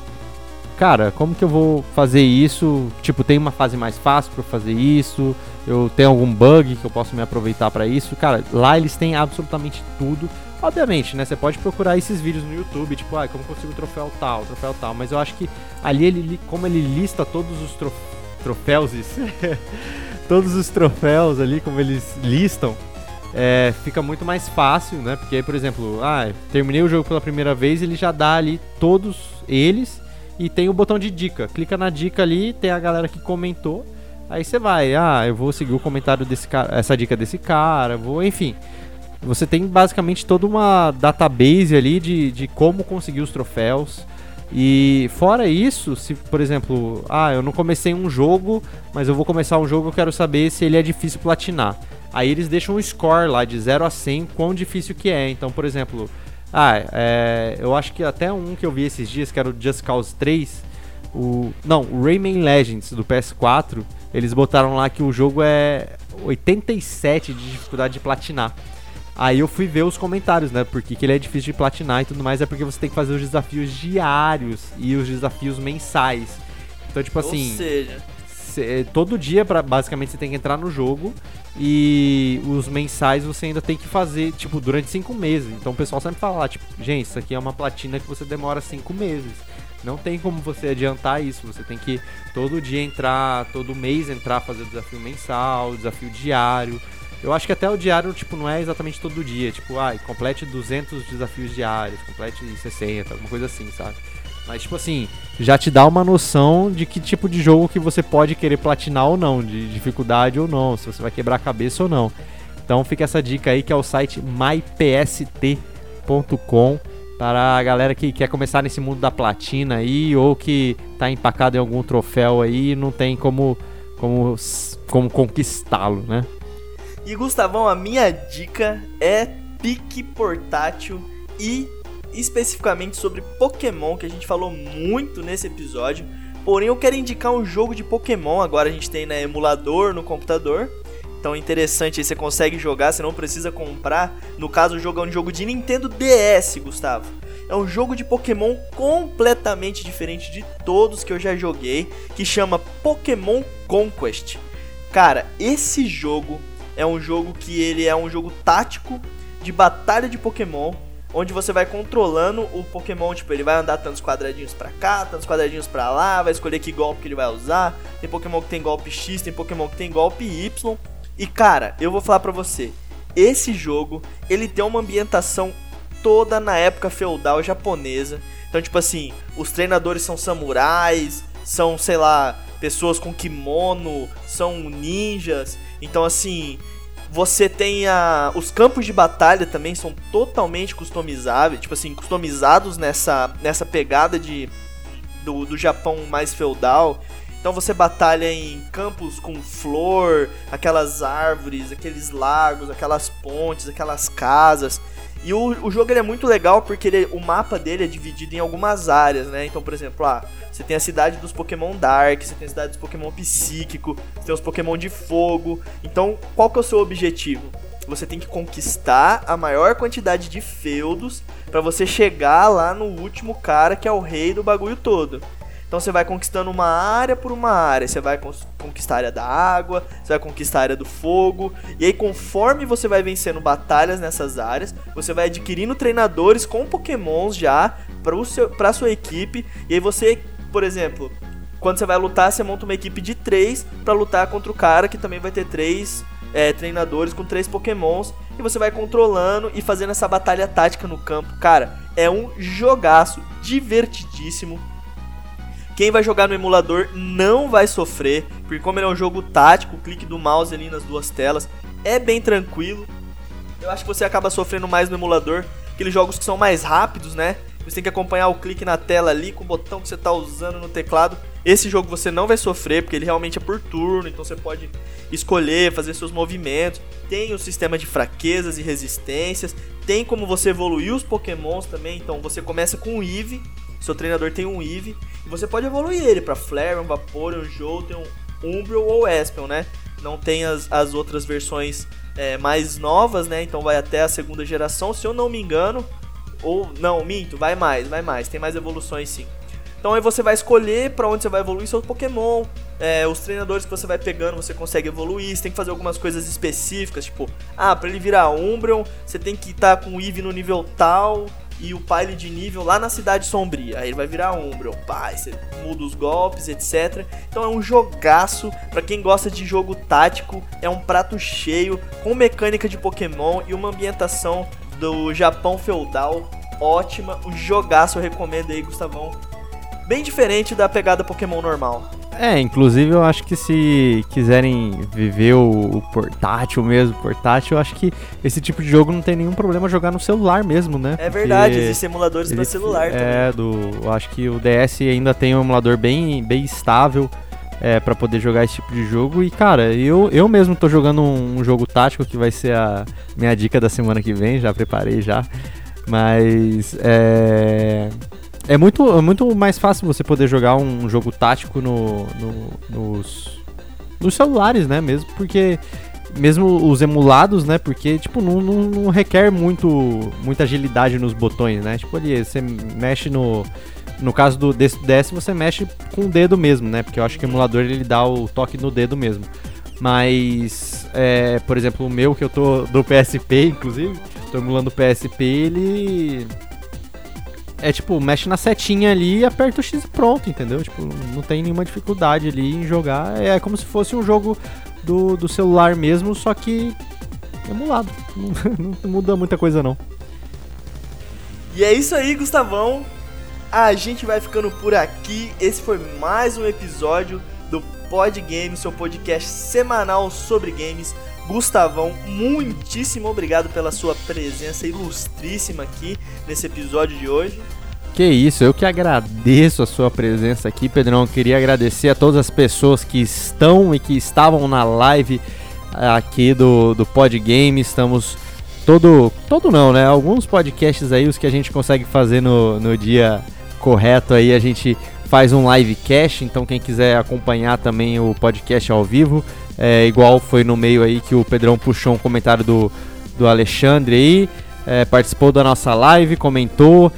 cara, como que eu vou fazer isso? Tipo, tem uma fase mais fácil para fazer isso? Eu tenho algum bug que eu posso me aproveitar para isso? Cara, lá eles têm absolutamente tudo. Obviamente, né? Você pode procurar esses vídeos no YouTube, tipo, ah, como consigo troféu tal, troféu tal. Mas eu acho que ali ele, como ele lista todos os trof troféus, <laughs> todos os troféus ali, como eles listam, é, fica muito mais fácil, né? Porque por exemplo, ah, terminei o jogo pela primeira vez, ele já dá ali todos eles e tem o botão de dica. Clica na dica ali, tem a galera que comentou. Aí você vai, ah, eu vou seguir o comentário desse cara, essa dica desse cara, vou, enfim. Você tem basicamente toda uma database ali de, de como conseguir os troféus. E fora isso, se por exemplo, ah, eu não comecei um jogo, mas eu vou começar um jogo, eu quero saber se ele é difícil platinar. Aí eles deixam um score lá de 0 a 100, quão difícil que é. Então, por exemplo, ah, é, eu acho que até um que eu vi esses dias, que era o Just Cause 3, o. Não, o Rayman Legends do PS4, eles botaram lá que o jogo é 87 de dificuldade de platinar. Aí eu fui ver os comentários, né? Porque que ele é difícil de platinar e tudo mais, é porque você tem que fazer os desafios diários e os desafios mensais. Então, tipo assim. Ou seja, cê- todo dia, pra, basicamente, você tem que entrar no jogo e os mensais você ainda tem que fazer, tipo, durante cinco meses. Então o pessoal sempre fala tipo, gente, isso aqui é uma platina que você demora cinco meses. Não tem como você adiantar isso. Você tem que todo dia entrar, todo mês entrar, fazer o desafio mensal, o desafio diário. Eu acho que até o diário, tipo, não é exatamente todo dia. Tipo, ai, complete 200 desafios diários, complete 60, alguma coisa assim, sabe? Mas, tipo assim, já te dá uma noção de que tipo de jogo que você pode querer platinar ou não, de dificuldade ou não, se você vai quebrar a cabeça ou não. Então fica essa dica aí que é o site mypst.com para a galera que quer começar nesse mundo da platina aí ou que tá empacado em algum troféu aí e não tem como como como conquistá-lo, né? E Gustavão, a minha dica é pique portátil e especificamente sobre Pokémon, que a gente falou muito nesse episódio. Porém, eu quero indicar um jogo de Pokémon. Agora a gente tem né, emulador no computador. Então interessante, aí você consegue jogar, você não precisa comprar. No caso, o jogo é um jogo de Nintendo DS, Gustavo. É um jogo de Pokémon completamente diferente de todos que eu já joguei, que chama Pokémon Conquest. Cara, esse jogo é um jogo que ele é um jogo tático de batalha de Pokémon, onde você vai controlando o Pokémon, tipo, ele vai andar tantos quadradinhos pra cá, tantos quadradinhos pra lá, vai escolher que golpe que ele vai usar. Tem Pokémon que tem golpe X, tem Pokémon que tem golpe Y. E cara, eu vou falar pra você, esse jogo, ele tem uma ambientação toda na época feudal japonesa. Então, tipo assim, os treinadores são samurais, são, sei lá, pessoas com kimono, são ninjas. Então, assim, você tem a. Os campos de batalha também são totalmente customizáveis, tipo assim, customizados nessa, nessa pegada de do, do Japão mais feudal. Então você batalha em campos com flor, aquelas árvores, aqueles lagos, aquelas pontes, aquelas casas. E o, o jogo é muito legal porque ele- o mapa dele é dividido em algumas áreas, né? Então, por exemplo, ah, você tem a cidade dos Pokémon Dark, você tem a cidade dos Pokémon Psíquico, você tem os Pokémon de Fogo. Então, qual que é o seu objetivo? Você tem que conquistar a maior quantidade de feudos pra você chegar lá no último cara que é o rei do bagulho todo. Então você vai conquistando uma área por uma área. Você vai conquistar a área da água, você vai conquistar a área do fogo. E aí, conforme você vai vencendo batalhas nessas áreas, você vai adquirindo treinadores com pokémons já para sua equipe. E aí você, por exemplo, quando você vai lutar, você monta uma equipe de três pra lutar contra o cara que também vai ter três é, treinadores com três pokémons. E você vai controlando e fazendo essa batalha tática no campo. Cara, é um jogaço divertidíssimo. Quem vai jogar no emulador não vai sofrer, porque como ele é um jogo tático, o clique do mouse ali nas duas telas é bem tranquilo. Eu acho que você acaba sofrendo mais no emulador, aqueles jogos que são mais rápidos, né? Você tem que acompanhar o clique na tela ali com o botão que você tá usando no teclado. Esse jogo você não vai sofrer, porque ele realmente é por turno, então você pode escolher, fazer seus movimentos. Tem o sistema de fraquezas e resistências, tem como você evoluir os pokémons também, então você começa com o Eevee, seu treinador tem um Eevee, e você pode evoluir ele pra Flareon, Vaporeon, Jolteon, Umbreon ou Espion, né? Não tem as, as outras versões é, mais novas, né? Então vai até a segunda geração, se eu não me engano. Ou, não, minto, vai mais, vai mais. Tem mais evoluções sim. Então aí você vai escolher pra onde você vai evoluir seu Pokémon. É, os treinadores que você vai pegando, você consegue evoluir. Você tem que fazer algumas coisas específicas, tipo, ah, pra ele virar Umbreon, você tem que estar com o Eevee no nível tal e o Pile de nível lá na Cidade Sombria. Aí ele vai virar Umbreon, pai, você muda os golpes, etc. Então é um jogaço pra quem gosta de jogo tático, é um prato cheio com mecânica de Pokémon e uma ambientação do Japão feudal ótima, um jogaço eu recomendo aí, Gustavão. Bem diferente da pegada Pokémon normal. É, inclusive eu acho que se quiserem viver o, o portátil mesmo, portátil, eu acho que esse tipo de jogo não tem nenhum problema jogar no celular mesmo, né? É verdade, Porque existem emuladores pra ele- celular também. É, do, eu acho que o DS ainda tem um emulador bem, bem estável é, para poder jogar esse tipo de jogo. E cara, eu, eu mesmo tô jogando um, um jogo tático que vai ser a minha dica da semana que vem, já preparei já. Mas é, é muito, é muito mais fácil você poder jogar um jogo tático no, no nos, nos celulares, né? Mesmo porque mesmo os emulados, né? Porque, tipo, não, não, não, requer muito, muita agilidade nos botões, né? Tipo, ali, você mexe no... No caso do DS, você mexe com o dedo mesmo, né? Porque eu acho que o emulador, ele dá o toque no dedo mesmo. Mas, é, por exemplo, o meu, que eu tô do PSP, inclusive, tô emulando o PSP, ele... É tipo, mexe na setinha ali e aperta o X e pronto, entendeu? Tipo, não tem nenhuma dificuldade ali em jogar. É como se fosse um jogo do, do celular mesmo, só que emulado. <laughs> Não, não muda muita coisa não. E é isso aí, Gustavão. A gente vai ficando por aqui. Esse foi mais um episódio do Pod Games, seu podcast semanal sobre games. Gustavão, muitíssimo obrigado pela sua presença ilustríssima aqui nesse episódio de hoje. Que isso, eu que agradeço a sua presença aqui, Pedrão. Eu queria agradecer a todas as pessoas que estão e que estavam na live eh, aqui do, do Pod Game. Estamos todo. Todo não, né? Alguns podcasts aí, os que a gente consegue fazer no, no dia correto aí, a gente faz um live cast. Então, quem quiser acompanhar também o podcast ao vivo, é igual foi no meio aí que o Pedrão puxou um comentário do, do Alexandre aí. É, participou da nossa live, comentou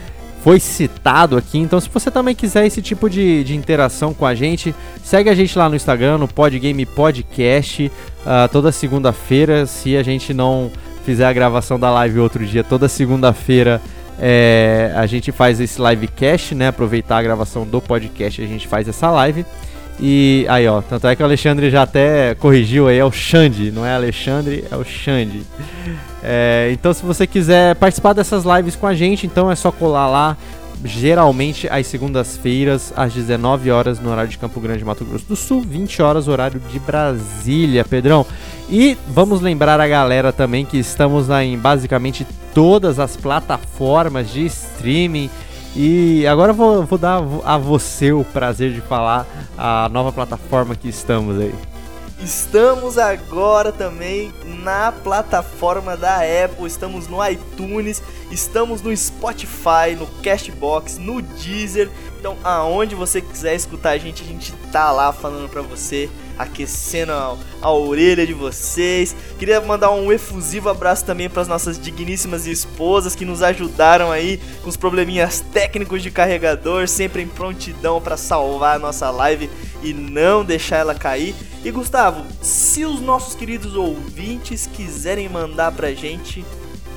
foi citado aqui. Então, se você também quiser esse tipo de, de interação com a gente, segue a gente lá no Instagram, no Podgame Podcast, uh, toda segunda-feira. Se a gente não fizer a gravação da live outro dia, toda segunda-feira é, a gente faz esse livecast, né? Aproveitar a gravação do podcast, a gente faz essa live. E aí, ó, tanto é que o Alexandre já até corrigiu aí, é o Xande, não é Alexandre, é o Xande. É, então, se você quiser participar dessas lives com a gente, então é só colar lá. Geralmente às segundas-feiras, às 19 horas, no horário de Campo Grande, Mato Grosso do Sul, 20 horas, horário de Brasília, Pedrão. E vamos lembrar a galera também que estamos em basicamente todas as plataformas de streaming. E agora eu vou, vou dar a você o prazer de falar a nova plataforma que estamos aí. Estamos agora também na plataforma da Apple, estamos no iTunes, estamos no Spotify, no Castbox, no Deezer. Então, aonde você quiser escutar a gente, a gente tá lá falando pra você aquecendo a, a, orelha de vocês. Queria mandar um efusivo abraço também para as nossas digníssimas esposas que nos ajudaram aí com os probleminhas técnicos de carregador, sempre em prontidão para salvar a nossa live e não deixar ela cair. E Gustavo, se os nossos queridos ouvintes quiserem mandar pra gente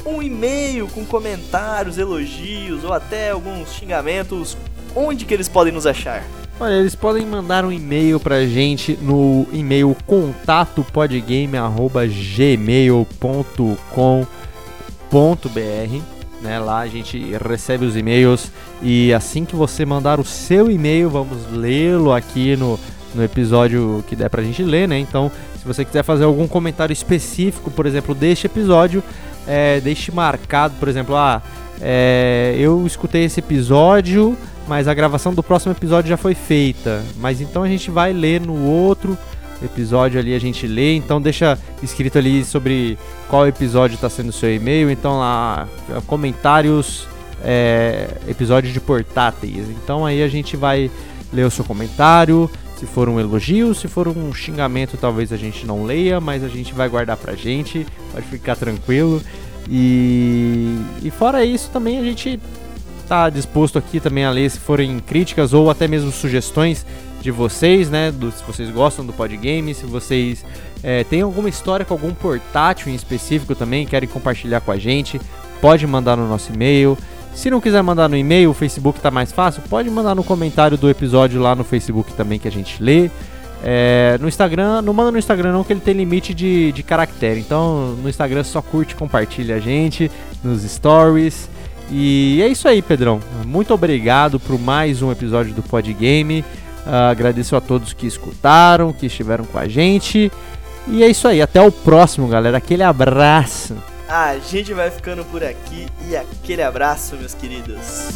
um e-mail com comentários, elogios ou até alguns xingamentos, onde que eles podem nos achar? Olha, eles podem mandar um e-mail pra gente no e-mail contatopodgame.gmail.com.br né? Lá a gente recebe os e-mails e assim que você mandar o seu e-mail, vamos lê-lo aqui no, no episódio que der pra gente ler, né? Então, se você quiser fazer algum comentário específico, por exemplo, deste episódio, é, deixe marcado, por exemplo, ah, é, eu escutei esse episódio, mas a gravação do próximo episódio já foi feita. Mas então a gente vai ler no outro episódio ali, a gente lê. Então deixa escrito ali sobre qual episódio está sendo o seu e-mail. Então lá, comentários, é, episódio de portáteis. Então aí a gente vai ler o seu comentário. Se for um elogio, se for um xingamento, talvez a gente não leia, mas a gente vai guardar pra gente. Pode ficar tranquilo. E, e fora isso, também a gente tá disposto aqui também a ler se forem críticas ou até mesmo sugestões de vocês, né? Do, se vocês gostam do Podgame, se vocês é, têm alguma história com algum portátil em específico também, querem compartilhar com a gente, pode mandar no nosso e-mail. Se não quiser mandar no e-mail, o Facebook tá mais fácil, pode mandar no comentário do episódio lá no Facebook também que a gente lê. É, no Instagram, não manda no Instagram não, que ele tem limite de, de caractere. Então no Instagram só curte, compartilha a gente nos stories. E é isso aí, Pedrão. Muito obrigado por mais um episódio do Podgame. Uh, agradeço a todos que escutaram, que estiveram com a gente. E é isso aí. Até o próximo, galera. Aquele abraço. A gente vai ficando por aqui e aquele abraço, meus queridos.